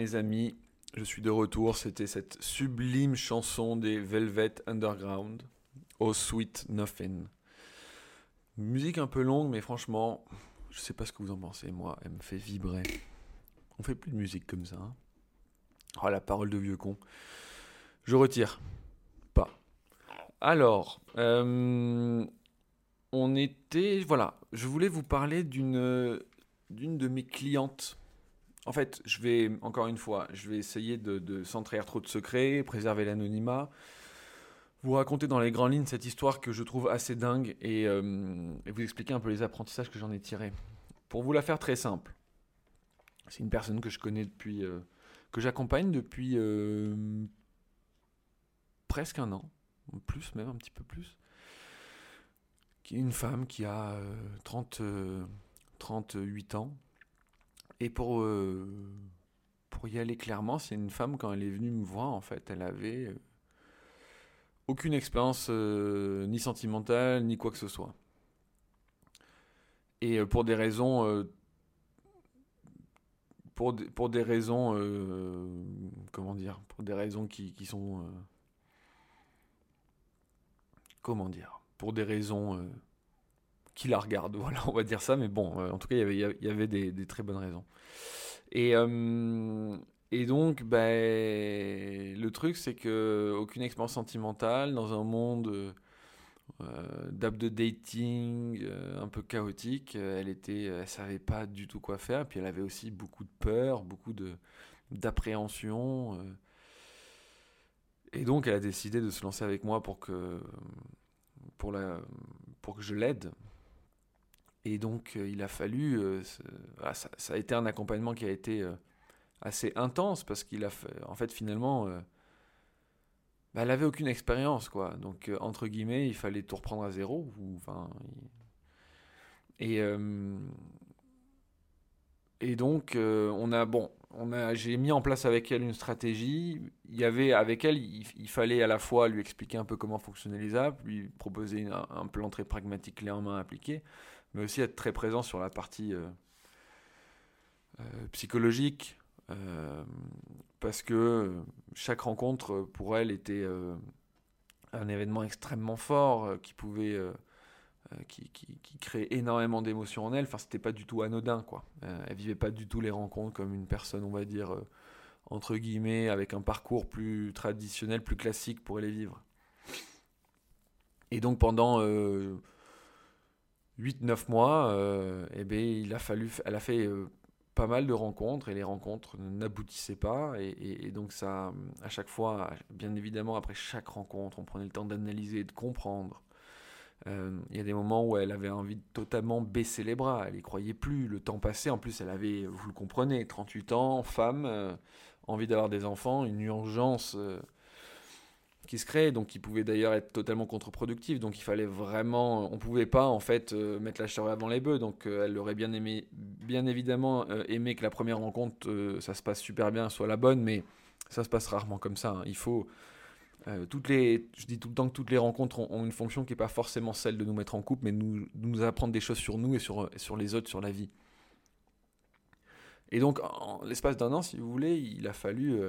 mes amis, je suis de retour. C'était cette sublime chanson des Velvet Underground, Oh Sweet Nothing. Musique un peu longue, mais franchement, je sais pas ce que vous en pensez. Moi, elle me fait vibrer. On fait plus de musique comme ça. hein. Oh la parole de vieux con. Je retire. Pas. Alors, euh, on était. Voilà, je voulais vous parler d'une d'une de mes clientes. En fait, je vais, encore une fois, je vais essayer de, de trop de secrets, préserver l'anonymat, vous raconter dans les grandes lignes cette histoire que je trouve assez dingue et, euh, et vous expliquer un peu les apprentissages que j'en ai tirés. Pour vous la faire très simple, c'est une personne que je connais depuis, euh, que j'accompagne depuis euh, presque un an, plus même, un petit peu plus, qui est une femme qui a euh, 30, euh, 38 ans. Et pour, euh, pour y aller clairement, c'est une femme, quand elle est venue me voir, en fait, elle avait euh, aucune expérience euh, ni sentimentale, ni quoi que ce soit. Et pour des raisons, pour, pour des raisons, comment dire, pour des raisons qui, qui sont, comment dire, pour des raisons qui la regardent, voilà, on va dire ça, mais bon, euh, en tout cas, il y avait- des, très bonnes raisons. Et, euh, donc, ben, le truc, c'est que aucune expérience sentimentale dans un monde euh, d'app de dating euh, un peu chaotique, elle était, elle savait pas du tout quoi faire. Puis elle avait aussi beaucoup de peur, beaucoup de d'appréhension. et donc, elle a décidé de se lancer avec moi pour que pour que je l'aide. Et donc, euh, il a fallu. euh, voilà, ça, a été un accompagnement qui a été euh, assez intense parce qu'il a en fait, finalement, bah, elle avait aucune expérience, quoi. Donc, entre guillemets, il fallait tout reprendre à zéro. Et, et donc, on a, bon, on a, j'ai mis en place avec elle une stratégie. Il y avait, avec elle, il, fallait à la fois lui expliquer un peu comment fonctionnaient les apps, lui proposer un, un plan très pragmatique, clé en main à appliquer, mais aussi être très présent sur la partie euh, euh, psychologique, euh, parce que chaque rencontre pour elle était un événement extrêmement fort qui pouvait qui, qui, énormément d'émotions en elle. Enfin, c'était pas du tout anodin, quoi. Euh, elle vivait pas du tout les rencontres comme une personne, on va dire, entre guillemets, avec un parcours plus traditionnel, plus classique pourrait les vivre. Et donc pendant 8-9 mois, euh, eh ben, il a fallu, elle a fait euh, pas mal de rencontres et les rencontres n'aboutissaient pas. Et, et- et donc ça, à chaque fois, bien évidemment, après chaque rencontre, on prenait le temps d'analyser, de comprendre. Euh, Il y a des moments où elle avait envie de totalement baisser les bras, elle y croyait plus, le temps passait, en plus elle avait, vous le comprenez, 38 ans, femme, envie d'avoir des enfants, une urgence se crée, donc qui pouvait d'ailleurs être totalement contre-productive, donc il fallait vraiment, on pouvait pas en fait euh, mettre la charrue avant les bœufs, donc euh, elle aurait bien aimé, bien évidemment euh, aimé que la première rencontre, ça se passe super bien, soit la bonne, mais ça se passe rarement comme ça, hein. il faut... Toutes les, je dis tout le temps que toutes les rencontres ont, une fonction qui n'est pas forcément celle de nous mettre en couple, mais nous, nous apprendre des choses sur nous et sur, sur les autres, sur la vie. Et donc, en l'espace d'un an, si vous voulez, il a fallu,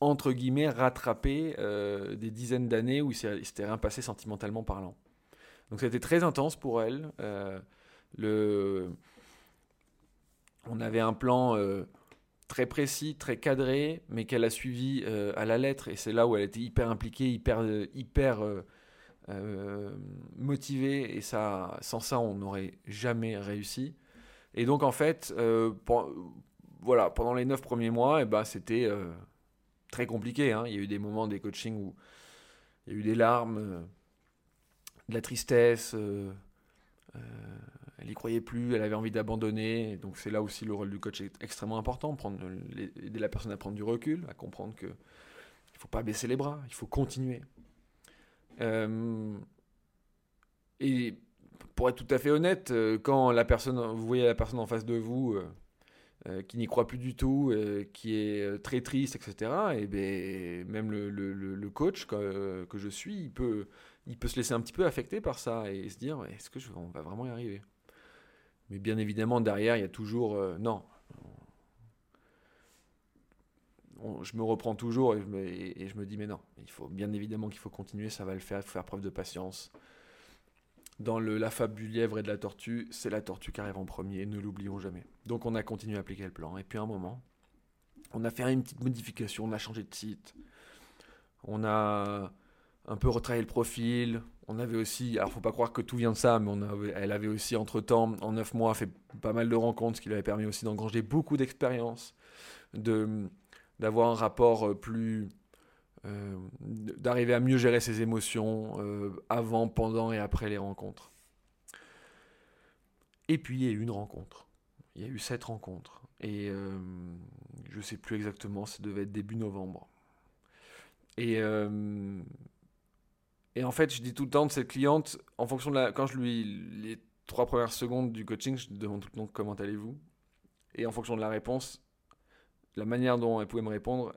entre guillemets, rattraper euh, des dizaines d'années où il s'était rien passé sentimentalement parlant. Donc, c'était très intense pour elle. Euh, le... On avait un plan euh, très précis, très cadré, mais qu'elle a suivi à la lettre. Et c'est là où elle était hyper impliquée, hyper, hyper motivée. Et ça, sans ça, on n'aurait jamais réussi. Et donc, en fait, voilà, pendant les neuf premiers mois, eh ben, c'était très compliqué. hein. Il y a eu des moments des coachings où il y a eu des larmes, euh, de la tristesse. euh, euh, elle n'y croyait plus, elle avait envie d'abandonner. Donc c'est là aussi le rôle du coach est extrêmement important, prendre, la personne à prendre du recul, à comprendre que il faut pas baisser les bras, il faut continuer. Et pour être tout à fait honnête, quand la personne, vous voyez la personne en face de vous euh, qui n'y croit plus du tout, euh, qui est euh, très triste, etc., et ben, même le, coach que, je suis, il peut, il peut se laisser un petit peu affecter par ça et se dire est-ce que on va vraiment y arriver? Mais bien évidemment, derrière, il y a toujours non. On- je me reprends toujours et je, me, et je me dis mais non, il faut bien évidemment qu'il faut continuer, ça va le faire, il faut faire preuve de patience. Dans le, la fable du lièvre et de la tortue, c'est la tortue qui arrive en premier, ne l'oublions jamais. Donc on a continué à appliquer le plan. Et puis à un moment, on a fait une petite modification, on a changé de site. On a un peu retravaillé le profil. On avait aussi, alors faut pas croire que tout vient de ça, mais elle avait aussi entre-temps, en neuf mois, fait pas mal de rencontres, ce qui lui avait permis aussi d'engranger beaucoup d'expérience, de, d'avoir un rapport euh, plus... euh, d'arriver à mieux gérer ses émotions euh, avant, pendant et après les rencontres. Et puis il y a eu une rencontre. Il y a eu sept rencontres. Et euh, je sais plus exactement, ça devait être début novembre. Et, et en fait, je dis tout le temps de cette cliente, en fonction de la. Quand je lui. Les trois premières secondes du coaching, je demande tout le temps comment allez-vous. Et en fonction de la réponse, la manière dont elle pouvait me répondre,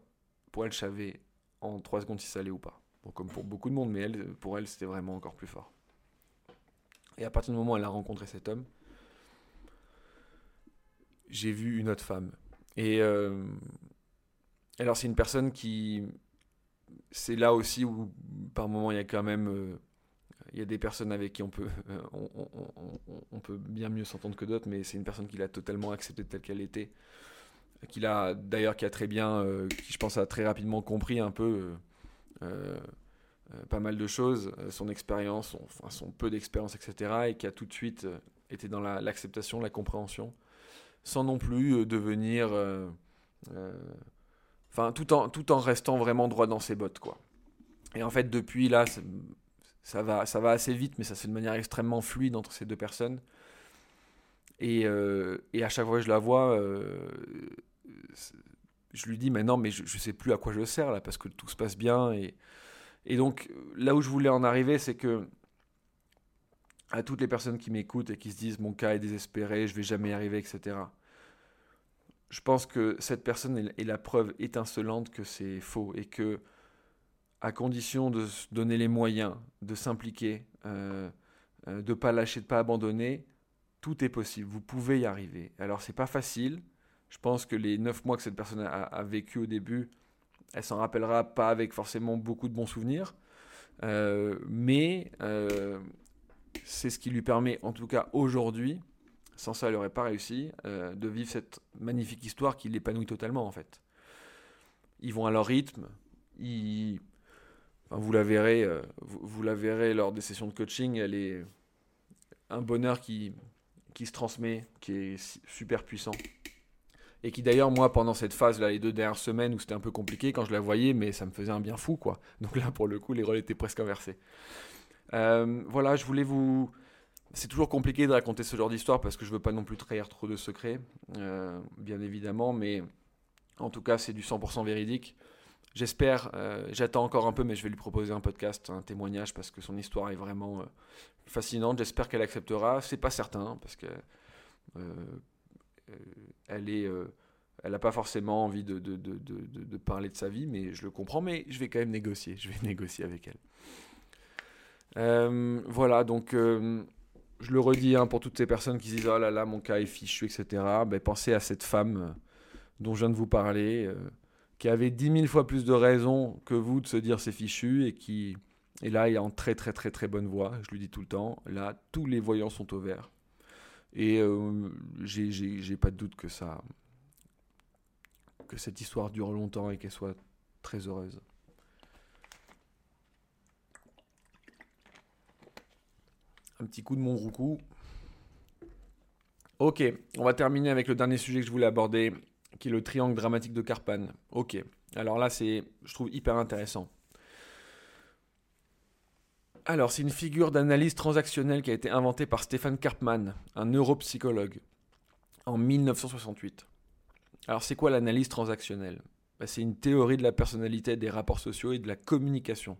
pour elle, je savais en trois secondes si ça allait ou pas. Bon, comme pour beaucoup de monde, mais elle, pour elle, c'était vraiment encore plus fort. Et à partir du moment où elle a rencontré cet homme, j'ai vu une autre femme. Et euh, alors, c'est une personne qui. C'est là aussi où, par moment, il y a quand même. euh, il y a des personnes avec qui on peut, on- on peut bien mieux s'entendre que d'autres, mais c'est une personne qui l'a totalement acceptée telle qu'elle était. Qu'il a d'ailleurs, qui a très bien, euh, qui je pense a très rapidement compris un peu euh, euh, pas mal de choses, son expérience, son, peu d'expérience, etc. Et qui a tout de suite été dans la- l'acceptation, la, compréhension, sans non plus devenir. Enfin, tout en, tout en restant vraiment droit dans ses bottes, quoi. Et en fait, depuis là, c'est- ça va, ça va assez vite, mais ça fait de manière extrêmement fluide entre ces deux personnes. Et, et à chaque fois que je la vois, c'est- je lui dis, mais non, mais je, je sais plus à quoi je sers là, parce que tout se passe bien. Et, et donc, là où je voulais en arriver, c'est que à toutes les personnes qui m'écoutent et qui se disent, mon cas est désespéré, je vais jamais y arriver, etc. Je pense que cette personne est, la preuve étincelante que c'est faux et que, à condition de se donner les moyens, de s'impliquer, euh, euh, de pas lâcher, de pas abandonner, tout est possible. Vous pouvez y arriver. Alors c'est pas facile. Je pense que les neuf mois que cette personne a, vécu au début, elle s'en rappellera pas avec forcément beaucoup de bons souvenirs, Euh, mais euh, c'est ce qui lui permet, en tout cas aujourd'hui, sans ça elle n'aurait pas réussi, euh, de vivre cette magnifique histoire qui l'épanouit totalement en fait. Ils vont à leur rythme, ils, vous la verrez, lors des sessions de coaching. Elle est un bonheur qui, se transmet, qui est super puissant. Et qui d'ailleurs, moi, pendant cette phase, là, les deux dernières semaines où c'était un peu compliqué, quand je la voyais, mais ça me faisait un bien fou, quoi. Donc là, pour le coup, les rôles étaient presque inversés. Euh, voilà, je voulais vous... C'est toujours compliqué de raconter ce genre d'histoire parce que je veux pas non plus trahir trop de secrets, euh, bien évidemment, mais en tout cas, c'est du 100% véridique. J'espère, euh, j'attends encore un peu, mais je vais lui proposer un podcast, un témoignage, parce que son histoire est vraiment fascinante. J'espère qu'elle acceptera. C'est pas certain, parce que elle est, euh, elle n'a pas forcément envie de, parler de sa vie, mais je le comprends. Mais je vais quand même négocier. Je vais négocier avec elle. Euh, voilà, donc euh, je le redis hein, pour toutes ces personnes qui se disent oh là là, mon cas est fichu, etc. Ben, pensez à cette femme euh, dont je viens de vous parler. euh, qui avait 10 000 fois plus de raisons que vous de se dire c'est fichu et qui et là est en très très très très bonne voie, je lui dis tout le temps, là tous les voyants sont au vert et euh, j'ai- pas de doute que ça que cette histoire dure longtemps et qu'elle soit très heureuse. Un petit coup de mon roucou. Ok, on va terminer avec le dernier sujet que je voulais aborder, qui est le triangle dramatique de Carpan. Ok, alors là, c'est, je trouve hyper intéressant. Alors, c'est une figure d'analyse transactionnelle qui a été inventée par Stéphane Karpman, un neuropsychologue, en 1968. Alors, c'est quoi l'analyse transactionnelle? Bah, C'est une théorie de la personnalité, des rapports sociaux et de la communication.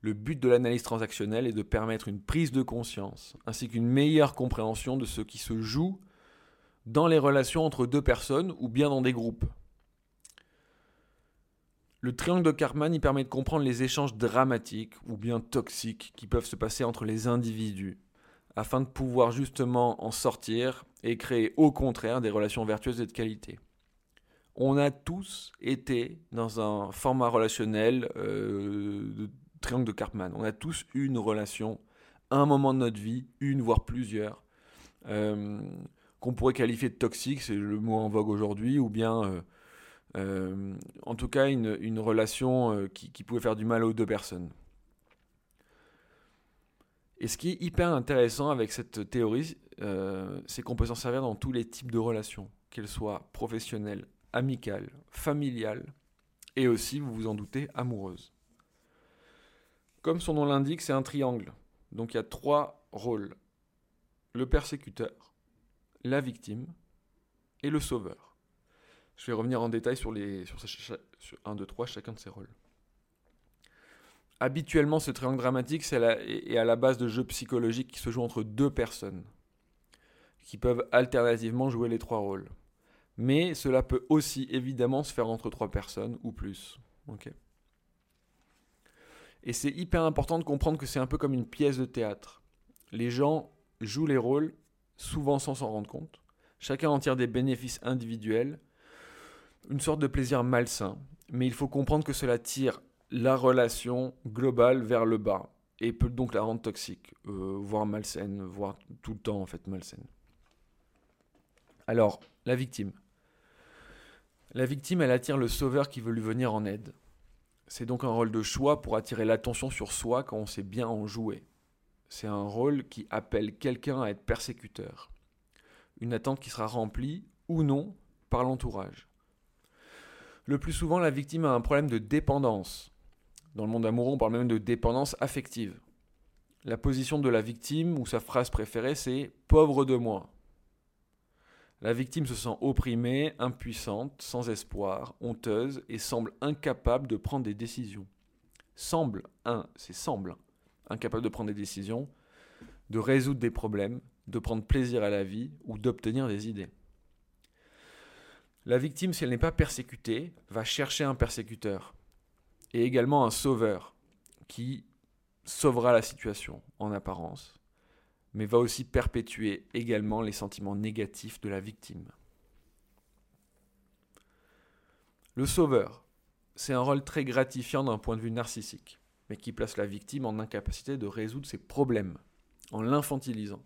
Le but de l'analyse transactionnelle est de permettre une prise de conscience, ainsi qu'une meilleure compréhension de ce qui se joue dans les relations entre deux personnes ou bien dans des groupes. Le triangle de Karpman y permet de comprendre les échanges dramatiques ou bien toxiques qui peuvent se passer entre les individus, afin de pouvoir justement en sortir et créer au contraire des relations vertueuses et de qualité. On a tous été dans un format relationnel euh, de triangle de Karpman. On a tous eu une relation, un moment de notre vie, une voire plusieurs, euh, qu'on pourrait qualifier de toxique, c'est le mot en vogue aujourd'hui, ou bien euh, euh, en tout cas une, relation euh, qui, qui pouvait faire du mal aux deux personnes. Et ce qui est hyper intéressant avec cette théorie, euh, c'est qu'on peut s'en servir dans tous les types de relations, qu'elles soient professionnelles, amicales, familiales, et aussi, vous vous en doutez, amoureuses. Comme son nom l'indique, c'est un triangle. Donc il y a trois rôles. Le persécuteur, la victime et le sauveur. Je vais revenir en détail sur, les, sur, sur 1, 2, 3, chacun de ces rôles. Habituellement, ce triangle dramatique est à la base de jeux psychologiques qui se jouent entre deux personnes, qui peuvent alternativement jouer les trois rôles. Mais cela peut aussi évidemment se faire entre trois personnes ou plus. Et c'est hyper important de comprendre que c'est un peu comme une pièce de théâtre. Les gens jouent les rôles, souvent sans s'en rendre compte, Chacun en tire des bénéfices individuels, une sorte de plaisir malsain, mais il faut comprendre que cela tire la relation globale vers le bas et peut donc la rendre toxique, euh, voire malsaine, voire tout le temps en fait malsaine. Alors, la victime. La victime, elle attire le sauveur qui veut lui venir en aide. C'est donc un rôle de choix pour attirer l'attention sur soi quand on sait bien en jouer. C'est un rôle qui appelle quelqu'un à être persécuteur. Une attente qui sera remplie, ou non, par l'entourage. Le plus souvent, la victime a un problème de dépendance. Dans le monde amoureux, on parle même de dépendance affective. La position de la victime, ou sa phrase préférée, c'est pauvre de moi. La victime se sent opprimée, impuissante, sans espoir, honteuse et semble incapable de prendre des décisions. Semble, un, c'est semble, incapable de prendre des décisions, de résoudre des problèmes, de prendre plaisir à la vie ou d'obtenir des idées. La victime, si elle n'est pas persécutée, va chercher un persécuteur et également un sauveur qui sauvera la situation en apparence, mais va aussi perpétuer également les sentiments négatifs de la victime. Le sauveur, c'est un rôle très gratifiant d'un point de vue narcissique, mais qui place la victime en incapacité de résoudre ses problèmes, en l'infantilisant.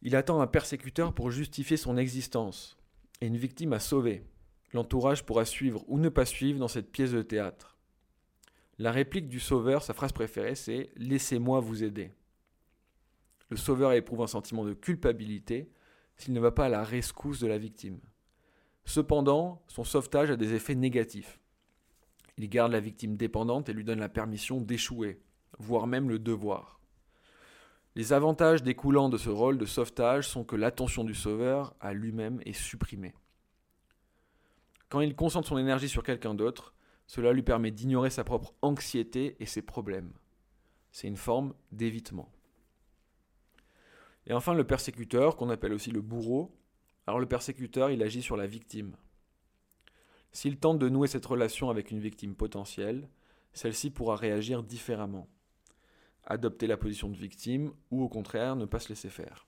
Il attend un persécuteur pour justifier son existence, et une victime à sauver. L'entourage pourra suivre ou ne pas suivre dans cette pièce de théâtre. La réplique du sauveur, sa phrase préférée, c'est Laissez-moi vous aider. Le sauveur éprouve un sentiment de culpabilité s'il ne va pas à la rescousse de la victime. Cependant, son sauvetage a des effets négatifs. Il garde la victime dépendante et lui donne la permission d'échouer, voire même le devoir. Les avantages découlant de ce rôle de sauvetage sont que l'attention du sauveur à lui-même est supprimée. Quand il concentre son énergie sur quelqu'un d'autre, cela lui permet d'ignorer sa propre anxiété et ses problèmes. C'est une forme d'évitement. Et enfin, le persécuteur, qu'on appelle aussi le bourreau. Alors le persécuteur, il agit sur la victime. S'il tente de nouer cette relation avec une victime potentielle, celle-ci pourra réagir différemment. Adopter la position de victime ou au contraire ne pas se laisser faire.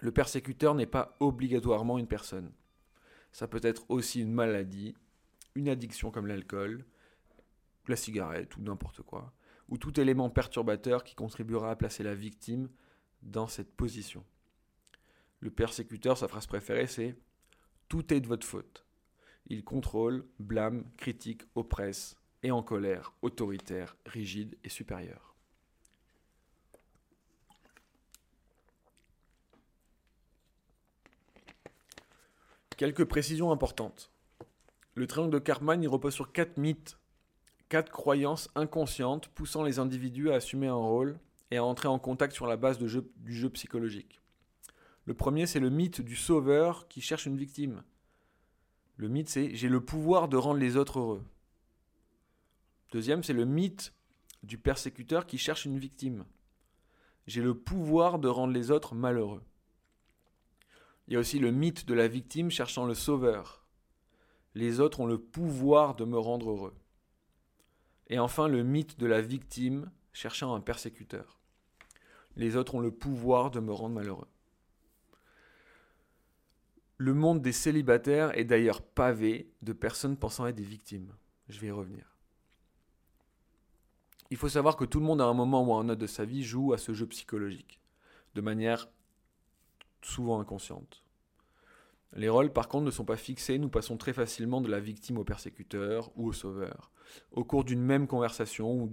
Le persécuteur n'est pas obligatoirement une personne. Ça peut être aussi une maladie, une addiction comme l'alcool, la cigarette ou n'importe quoi, ou tout élément perturbateur qui contribuera à placer la victime dans cette position. Le persécuteur, sa phrase préférée, c'est Tout est de votre faute. Il contrôle, blâme, critique, oppresse, et en colère, autoritaire, rigide et supérieur. Quelques précisions importantes. Le triangle de Karpman il repose sur quatre mythes, quatre croyances inconscientes poussant les individus à assumer un rôle et à entrer en contact sur la base du jeu psychologique. Le premier, c'est le mythe du sauveur qui cherche une victime. Le mythe, c'est j'ai le pouvoir de rendre les autres heureux. Deuxième, c'est le mythe du persécuteur qui cherche une victime. J'ai le pouvoir de rendre les autres malheureux. Il y a aussi le mythe de la victime cherchant le sauveur. Les autres ont le pouvoir de me rendre heureux. Et enfin le mythe de la victime cherchant un persécuteur. Les autres ont le pouvoir de me rendre malheureux. Le monde des célibataires est d'ailleurs pavé de personnes pensant être des victimes. Je vais y revenir. Il faut savoir que tout le monde à un moment ou à un autre de sa vie joue à ce jeu psychologique, de manière souvent inconsciente. Les rôles, par contre, ne sont pas fixés, nous passons très facilement de la victime au persécuteur ou au sauveur. Au cours d'une même conversation, ou,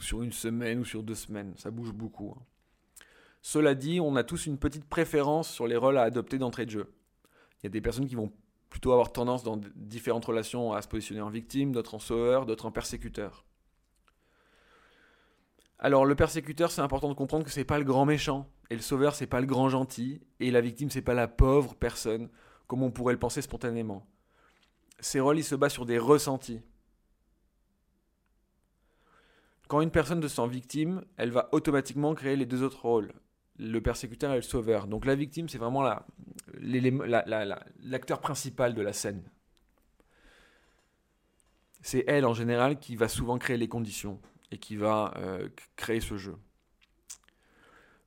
sur une semaine ou sur deux semaines, ça bouge beaucoup. Hein. Cela dit, on a tous une petite préférence sur les rôles à adopter d'entrée de jeu. Il y a des personnes qui vont plutôt avoir tendance dans différentes relations à se positionner en victime, d'autres en sauveur, d'autres en persécuteur. Alors le persécuteur, c'est important de comprendre que c'est pas le grand méchant, et le sauveur, c'est pas le grand gentil, et la victime, c'est pas la pauvre personne, comme on pourrait le penser spontanément. Ces rôles, ils se basent sur des ressentis. Quand une personne se sent victime, elle va automatiquement créer les deux autres rôles, le persécuteur et le sauveur. Donc la victime, c'est vraiment l'acteur principal de la scène. C'est elle, en général, qui va souvent créer les conditions et qui va euh, créer ce jeu.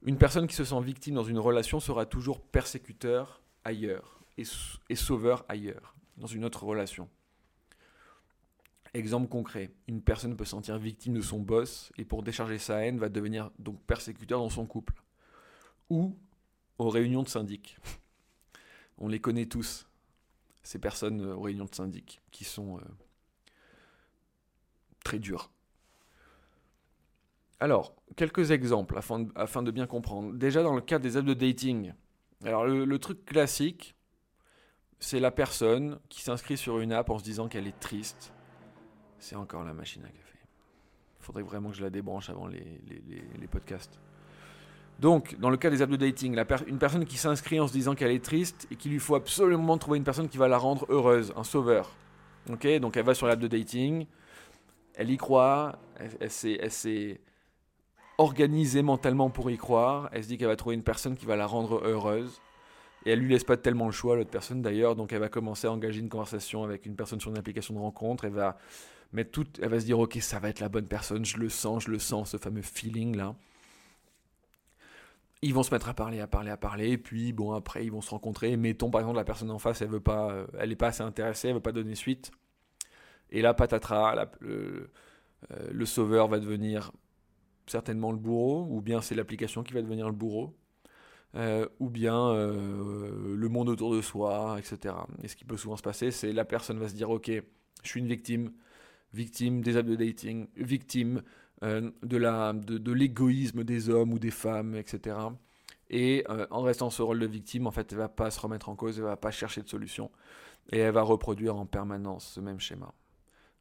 Une personne qui se sent victime dans une relation sera toujours persécuteur ailleurs et, sauveur ailleurs, dans une autre relation. Exemple concret, une personne peut se sentir victime de son boss et pour décharger sa haine va devenir donc persécuteur dans son couple. Ou aux réunions de syndic. On les connaît tous, ces personnes aux réunions de syndic, qui sont euh, très dures. Alors, quelques exemples afin de, afin de, bien comprendre. Déjà dans le cas des apps de dating. Alors le, truc classique, c'est la personne qui s'inscrit sur une app en se disant qu'elle est triste, c'est encore la machine à café. Il faudrait vraiment que je la débranche avant les, les, les, podcasts. Donc, dans le cas des apps de dating, une personne qui s'inscrit en se disant qu'elle est triste et qu'il lui faut absolument trouver une personne qui va la rendre heureuse, un sauveur. Ok? Donc, elle va sur l'app de dating, elle y croit, elle s'est organisée mentalement pour y croire, elle se dit qu'elle va trouver une personne qui va la rendre heureuse. Et elle lui laisse pas tellement le choix, l'autre personne d'ailleurs, donc elle va commencer à engager une conversation avec une personne sur une application de rencontre, elle va mais tout, elle va se dire, ok, ça va être la bonne personne, je le sens, je le sens, ce fameux feeling là. Ils vont se mettre à parler, à parler, à parler, et puis bon, après, ils vont se rencontrer. Mettons par exemple la personne en face, elle veut pas, euh, n'est pas assez intéressée, elle veut pas donner suite. Et là, patatras, euh, le sauveur va devenir certainement le bourreau, ou bien c'est l'application qui va devenir le bourreau. Euh, ou bien euh, le monde autour de soi, etc. Et ce qui peut souvent se passer, c'est la personne va se dire, ok, je suis une victime, victime des apps de dating, victime euh, de, l'égoïsme des hommes ou des femmes, etc. Et en restant ce rôle de victime, en fait, elle va pas se remettre en cause, elle va pas chercher de solution. Et elle va reproduire en permanence ce même schéma.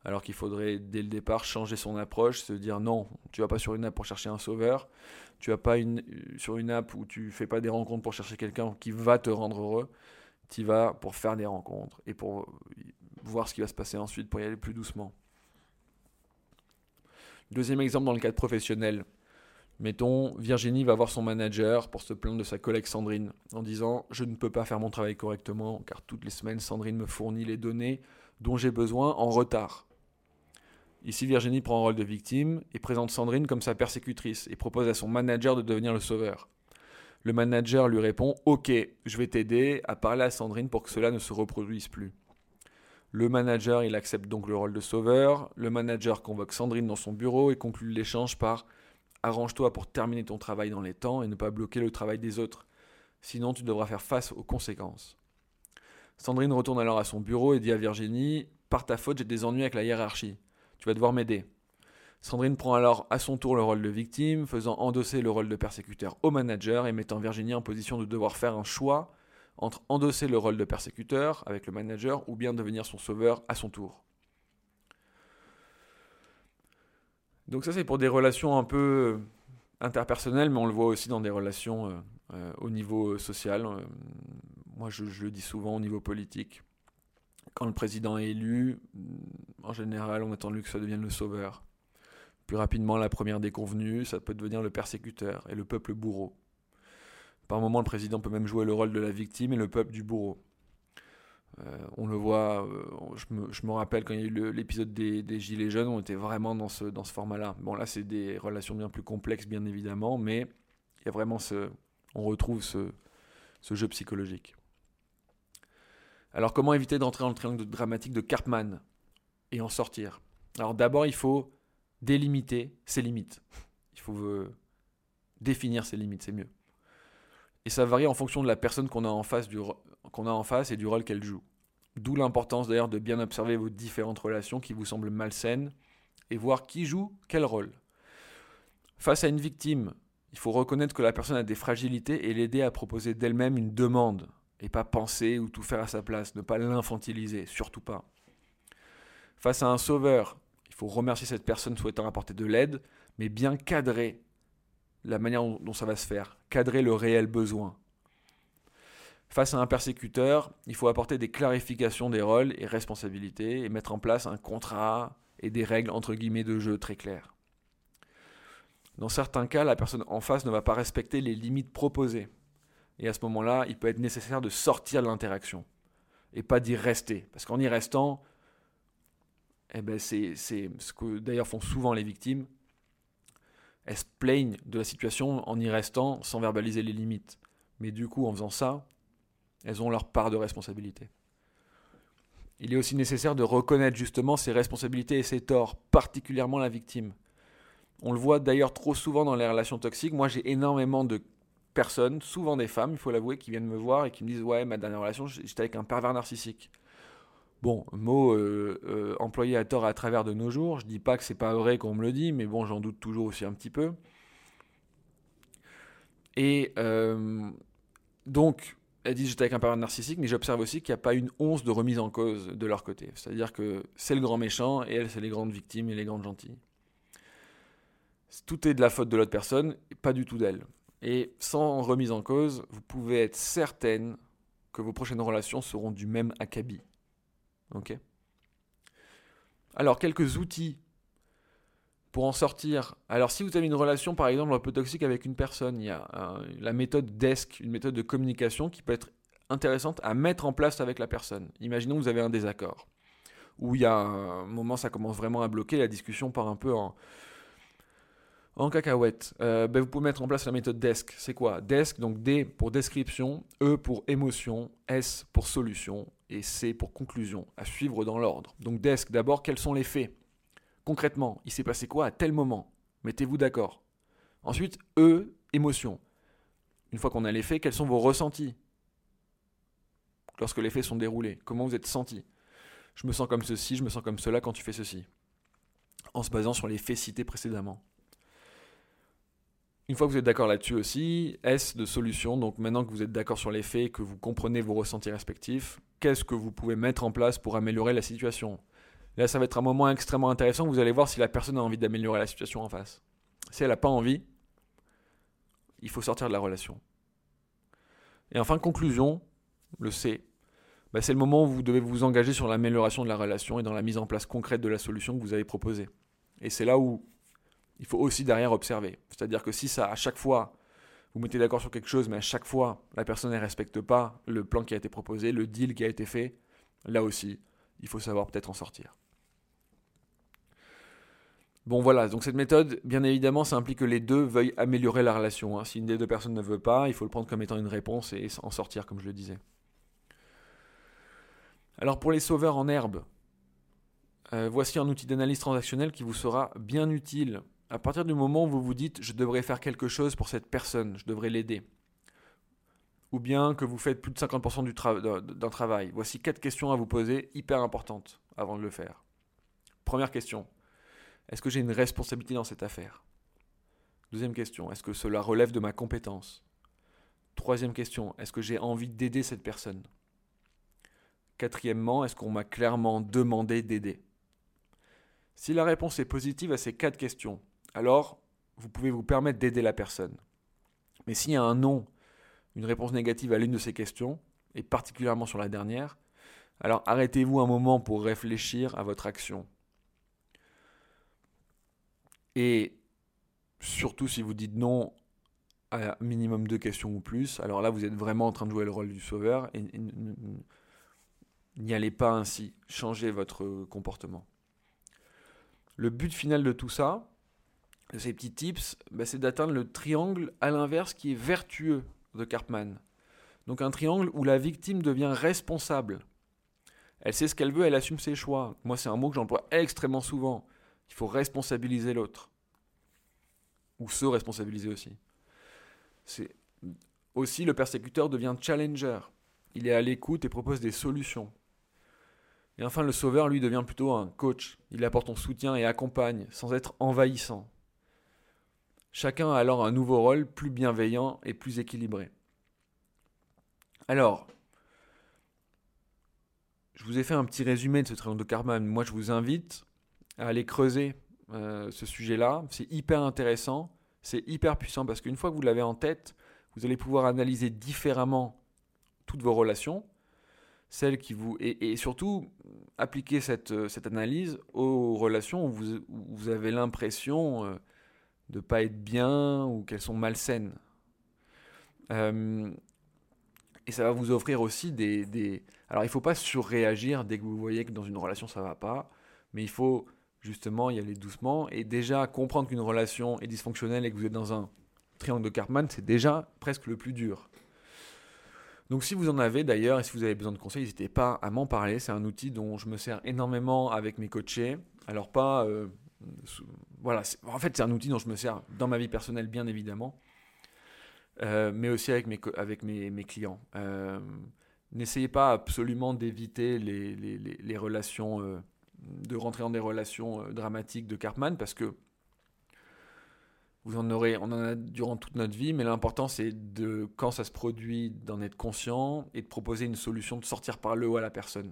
Alors qu'il faudrait, dès le départ, changer son approche, se dire non, tu vas pas sur une app pour chercher un sauveur, tu vas pas une, sur une app où tu fais pas des rencontres pour chercher quelqu'un qui va te rendre heureux, tu vas pour faire des rencontres et pour voir ce qui va se passer ensuite, pour y aller plus doucement. Deuxième exemple dans le cadre professionnel. Mettons, Virginie va voir son manager pour se plaindre de sa collègue Sandrine en disant Je ne peux pas faire mon travail correctement car toutes les semaines Sandrine me fournit les données dont j'ai besoin en retard. Ici, Virginie prend un rôle de victime et présente Sandrine comme sa persécutrice et propose à son manager de devenir le sauveur. Le manager lui répond Ok, je vais t'aider à parler à Sandrine pour que cela ne se reproduise plus. Le manager, il accepte donc le rôle de sauveur. Le manager convoque Sandrine dans son bureau et conclut l'échange par Arrange-toi pour terminer ton travail dans les temps et ne pas bloquer le travail des autres. Sinon, tu devras faire face aux conséquences. Sandrine retourne alors à son bureau et dit à Virginie Par ta faute, j'ai des ennuis avec la hiérarchie. Tu vas devoir m'aider. Sandrine prend alors à son tour le rôle de victime, faisant endosser le rôle de persécuteur au manager et mettant Virginie en position de devoir faire un choix entre endosser le rôle de persécuteur avec le manager ou bien devenir son sauveur à son tour. Donc ça c'est pour des relations un peu interpersonnelles, mais on le voit aussi dans des relations euh, euh, au niveau social. Euh, moi je, le dis souvent au niveau politique. Quand le président est élu, en général on attend lui que ça devienne le sauveur. Plus rapidement, la première déconvenue, ça peut devenir le persécuteur et le peuple bourreau. Par moment, le président peut même jouer le rôle de la victime et le peuple du bourreau. Euh, on le voit, euh, je, me, rappelle quand il y a eu l'épisode des, Gilets jaunes, on était vraiment dans ce, dans ce format-là. Bon, là, c'est des relations bien plus complexes, bien évidemment, mais il y a vraiment ce. On retrouve ce jeu psychologique. Alors, comment éviter d'entrer dans le triangle dramatique de Cartman et en sortir? Alors, d'abord, il faut délimiter ses limites. Il faut euh, définir ses limites, c'est mieux. Et ça varie en fonction de la personne qu'on a en face, qu'on a en face et du rôle qu'elle joue. D'où l'importance d'ailleurs de bien observer vos différentes relations qui vous semblent malsaines et voir qui joue quel rôle. Face à une victime, il faut reconnaître que la personne a des fragilités et l'aider à proposer d'elle-même une demande et pas penser ou tout faire à sa place, ne pas l'infantiliser, surtout pas. Face à un sauveur, il faut remercier cette personne souhaitant apporter de l'aide, mais bien cadrer la manière dont ça va se faire, cadrer le réel besoin. Face à un persécuteur, il faut apporter des clarifications des rôles et responsabilités et mettre en place un contrat et des règles entre guillemets de jeu très claires. Dans certains cas, la personne en face ne va pas respecter les limites proposées. Et à ce moment-là, il peut être nécessaire de sortir de l'interaction et pas d'y rester. Parce qu'en y restant, eh ben c'est ce que d'ailleurs font souvent les victimes, elles se plaignent de la situation en y restant sans verbaliser les limites. Mais du coup, en faisant ça, elles ont leur part de responsabilité. Il est aussi nécessaire de reconnaître justement ses responsabilités et ses torts, particulièrement la victime. On le voit d'ailleurs trop souvent dans les relations toxiques. Moi, j'ai énormément de personnes, souvent des femmes, il faut l'avouer, qui viennent me voir et qui me disent Ouais, ma dernière relation, j'étais avec un pervers narcissique. Bon, mot euh, euh, employé à tort à travers de nos jours. Je dis pas que c'est pas vrai qu'on me le dit, mais bon, j'en doute toujours aussi un petit peu. Et euh, donc, elle dit j'étais avec un pervers narcissique, mais j'observe aussi qu'il n'y a pas une once de remise en cause de leur côté. C'est-à-dire que c'est le grand méchant et elle, c'est les grandes victimes et les grandes gentilles. Tout est de la faute de l'autre personne, pas du tout d'elle. Et sans remise en cause, vous pouvez être certaine que vos prochaines relations seront du même acabit. Ok? Alors, quelques outils pour en sortir. Alors, si vous avez une relation, par exemple, un peu toxique avec une personne, il y a la méthode DESC, une méthode de communication qui peut être intéressante à mettre en place avec la personne. Imaginons que vous avez un désaccord, où il y a un moment, ça commence vraiment à bloquer, la discussion part un peu en, en cacahuète. Euh, ben, vous pouvez mettre en place la méthode DESC. C'est quoi? DESC, donc D pour description, E pour émotion, S pour solution et C pour conclusion, à suivre dans l'ordre. Donc DESC, d'abord, quels sont les faits? Concrètement, il s'est passé quoi à tel moment? Mettez-vous d'accord. Ensuite, E, émotion. Une fois qu'on a les faits, quels sont vos ressentis? Lorsque les faits sont déroulés, comment vous êtes senti? Je me sens comme ceci, je me sens comme cela quand tu fais ceci. En se basant sur les faits cités précédemment. Une fois que vous êtes d'accord là-dessus aussi, S de solution, donc maintenant que vous êtes d'accord sur les faits, que vous comprenez vos ressentis respectifs, qu'est-ce que vous pouvez mettre en place pour améliorer la situation? Là, ça va être un moment extrêmement intéressant, vous allez voir si la personne a envie d'améliorer la situation en face. Si elle n'a pas envie, il faut sortir de la relation. Et enfin, conclusion, le C, bah, c'est le moment où vous devez vous engager sur l'amélioration de la relation et dans la mise en place concrète de la solution que vous avez proposée. Et c'est là où il faut aussi derrière observer. C'est-à-dire que si ça, à chaque fois, vous mettez d'accord sur quelque chose, mais à chaque fois, la personne ne respecte pas le plan qui a été proposé, le deal qui a été fait, là aussi, il faut savoir peut-être en sortir. Bon voilà, donc cette méthode, bien évidemment, ça implique que les deux veuillent améliorer la relation. Hein. Si une des deux personnes ne veut pas, il faut le prendre comme étant une réponse et en sortir, comme je le disais. Alors pour les sauveurs en herbe, euh, voici un outil d'analyse transactionnelle qui vous sera bien utile à partir du moment où vous vous dites je devrais faire quelque chose pour cette personne, je devrais l'aider, ou bien que vous faites plus de 50% du d'un travail, voici quatre questions à vous poser hyper importantes avant de le faire. Première question, est-ce que j'ai une responsabilité dans cette affaire? Deuxième question, est-ce que cela relève de ma compétence? Troisième question, est-ce que j'ai envie d'aider cette personne? Quatrièmement, est-ce qu'on m'a clairement demandé d'aider? Si la réponse est positive à ces quatre questions, alors vous pouvez vous permettre d'aider la personne. Mais s'il y a un non, une réponse négative à l'une de ces questions, et particulièrement sur la dernière, alors arrêtez-vous un moment pour réfléchir à votre action. Et surtout si vous dites non à minimum deux questions ou plus, alors là vous êtes vraiment en train de jouer le rôle du sauveur et n'y allez pas ainsi, changez votre comportement. Le but final de tout ça, ces petits tips, bah, c'est d'atteindre le triangle à l'inverse qui est vertueux de Karpman. Donc un triangle où la victime devient responsable. Elle sait ce qu'elle veut, elle assume ses choix. Moi, c'est un mot que j'emploie extrêmement souvent. Il faut responsabiliser l'autre. Ou se responsabiliser aussi. C'est aussi le persécuteur devient challenger. Il est à l'écoute et propose des solutions. Et enfin, le sauveur, lui, devient plutôt un coach. Il apporte son soutien et accompagne, sans être envahissant. Chacun a alors un nouveau rôle plus bienveillant et plus équilibré. Alors, je vous ai fait un petit résumé de ce triangle de karma. Moi, je vous invite à aller creuser euh, ce sujet-là. C'est hyper intéressant, c'est hyper puissant parce qu'une fois que vous l'avez en tête, vous allez pouvoir analyser différemment toutes vos relations, celles qui vous et, surtout appliquer cette, cette, analyse aux relations où vous, vous avez l'impression euh, de pas être bien ou qu'elles sont malsaines. Euh, et ça va vous offrir aussi des. Alors il ne faut pas surréagir dès que vous voyez que dans une relation ça va pas, mais il faut justement y aller doucement et déjà comprendre qu'une relation est dysfonctionnelle et que vous êtes dans un triangle de Cartman, c'est déjà presque le plus dur. Donc si vous en avez d'ailleurs et si vous avez besoin de conseils, n'hésitez pas à m'en parler. C'est un outil dont je me sers énormément avec mes coachés. Alors pas... euh, voilà, en fait c'est un outil dont je me sers dans ma vie personnelle bien évidemment, euh, mais aussi avec mes, clients. Euh, N'essayez pas absolument d'éviter les, relations, euh, de rentrer dans des relations dramatiques de Cartman parce que vous en aurez, on en a durant toute notre vie, mais l'important c'est de, quand ça se produit, d'en être conscient et de proposer une solution de sortir par le haut à la personne.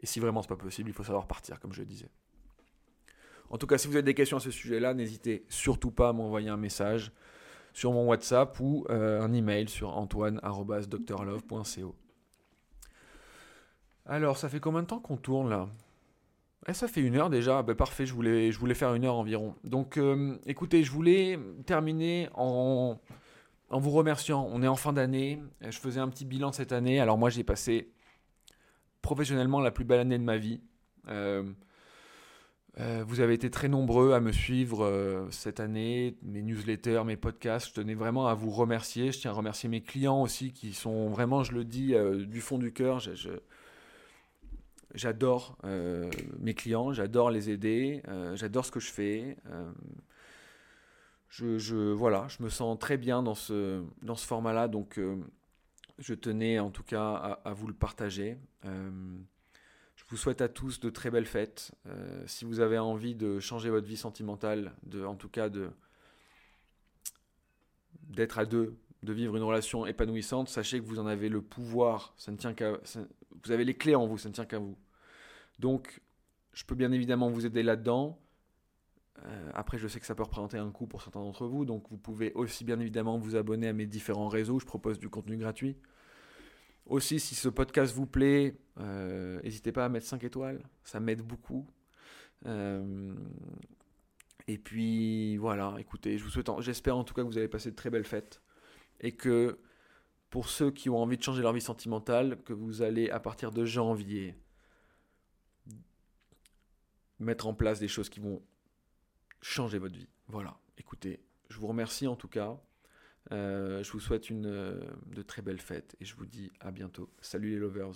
Et si vraiment c'est pas possible, il faut savoir partir, comme je le disais. En tout cas, si vous avez des questions à ce sujet-là, n'hésitez surtout pas à m'envoyer un message sur mon WhatsApp ou euh, un email sur antoine.drlove.co. Alors, ça fait combien de temps qu'on tourne là? Eh, Ça fait une heure déjà. Ben, parfait, je voulais, faire une heure environ. Donc, euh, écoutez, je voulais terminer en, vous remerciant. On est en fin d'année. Je faisais un petit bilan cette année. Alors, moi, j'ai passé professionnellement la plus belle année de ma vie. Euh, euh, vous avez été très nombreux à me suivre euh, cette année, mes newsletters, mes podcasts. Je tenais vraiment à vous remercier. Je tiens à remercier mes clients aussi qui sont vraiment, je le dis euh, du fond du cœur, j'adore mes clients, j'adore les aider, j'adore ce que je fais. je, voilà, je me sens très bien dans ce, dans ce format-là, donc je tenais en tout cas à vous le partager. Je vous souhaite à tous de très belles fêtes. Euh, si vous avez envie de changer votre vie sentimentale, en tout cas de d'être à deux, de vivre une relation épanouissante, sachez que vous en avez le pouvoir. Ça ne tient qu'à, vous avez les clés en vous, ça ne tient qu'à vous. Donc, je peux bien évidemment vous aider là-dedans. Euh, après, je sais que ça peut représenter un coût pour certains d'entre vous, donc vous pouvez aussi bien évidemment vous abonner à mes différents réseaux. Je propose du contenu gratuit. Aussi, si ce podcast vous plaît, euh, n'hésitez pas à mettre 5 étoiles, ça m'aide beaucoup. Euh, et puis voilà, écoutez, je vous souhaite, j'espère en tout cas que vous avez passé de très belles fêtes et que pour ceux qui ont envie de changer leur vie sentimentale, que vous allez à partir de janvier mettre en place des choses qui vont changer votre vie. Voilà, écoutez, je vous remercie en tout cas. Euh, je vous souhaite une, euh, de très belles fêtes et je vous dis à bientôt. Salut les lovers.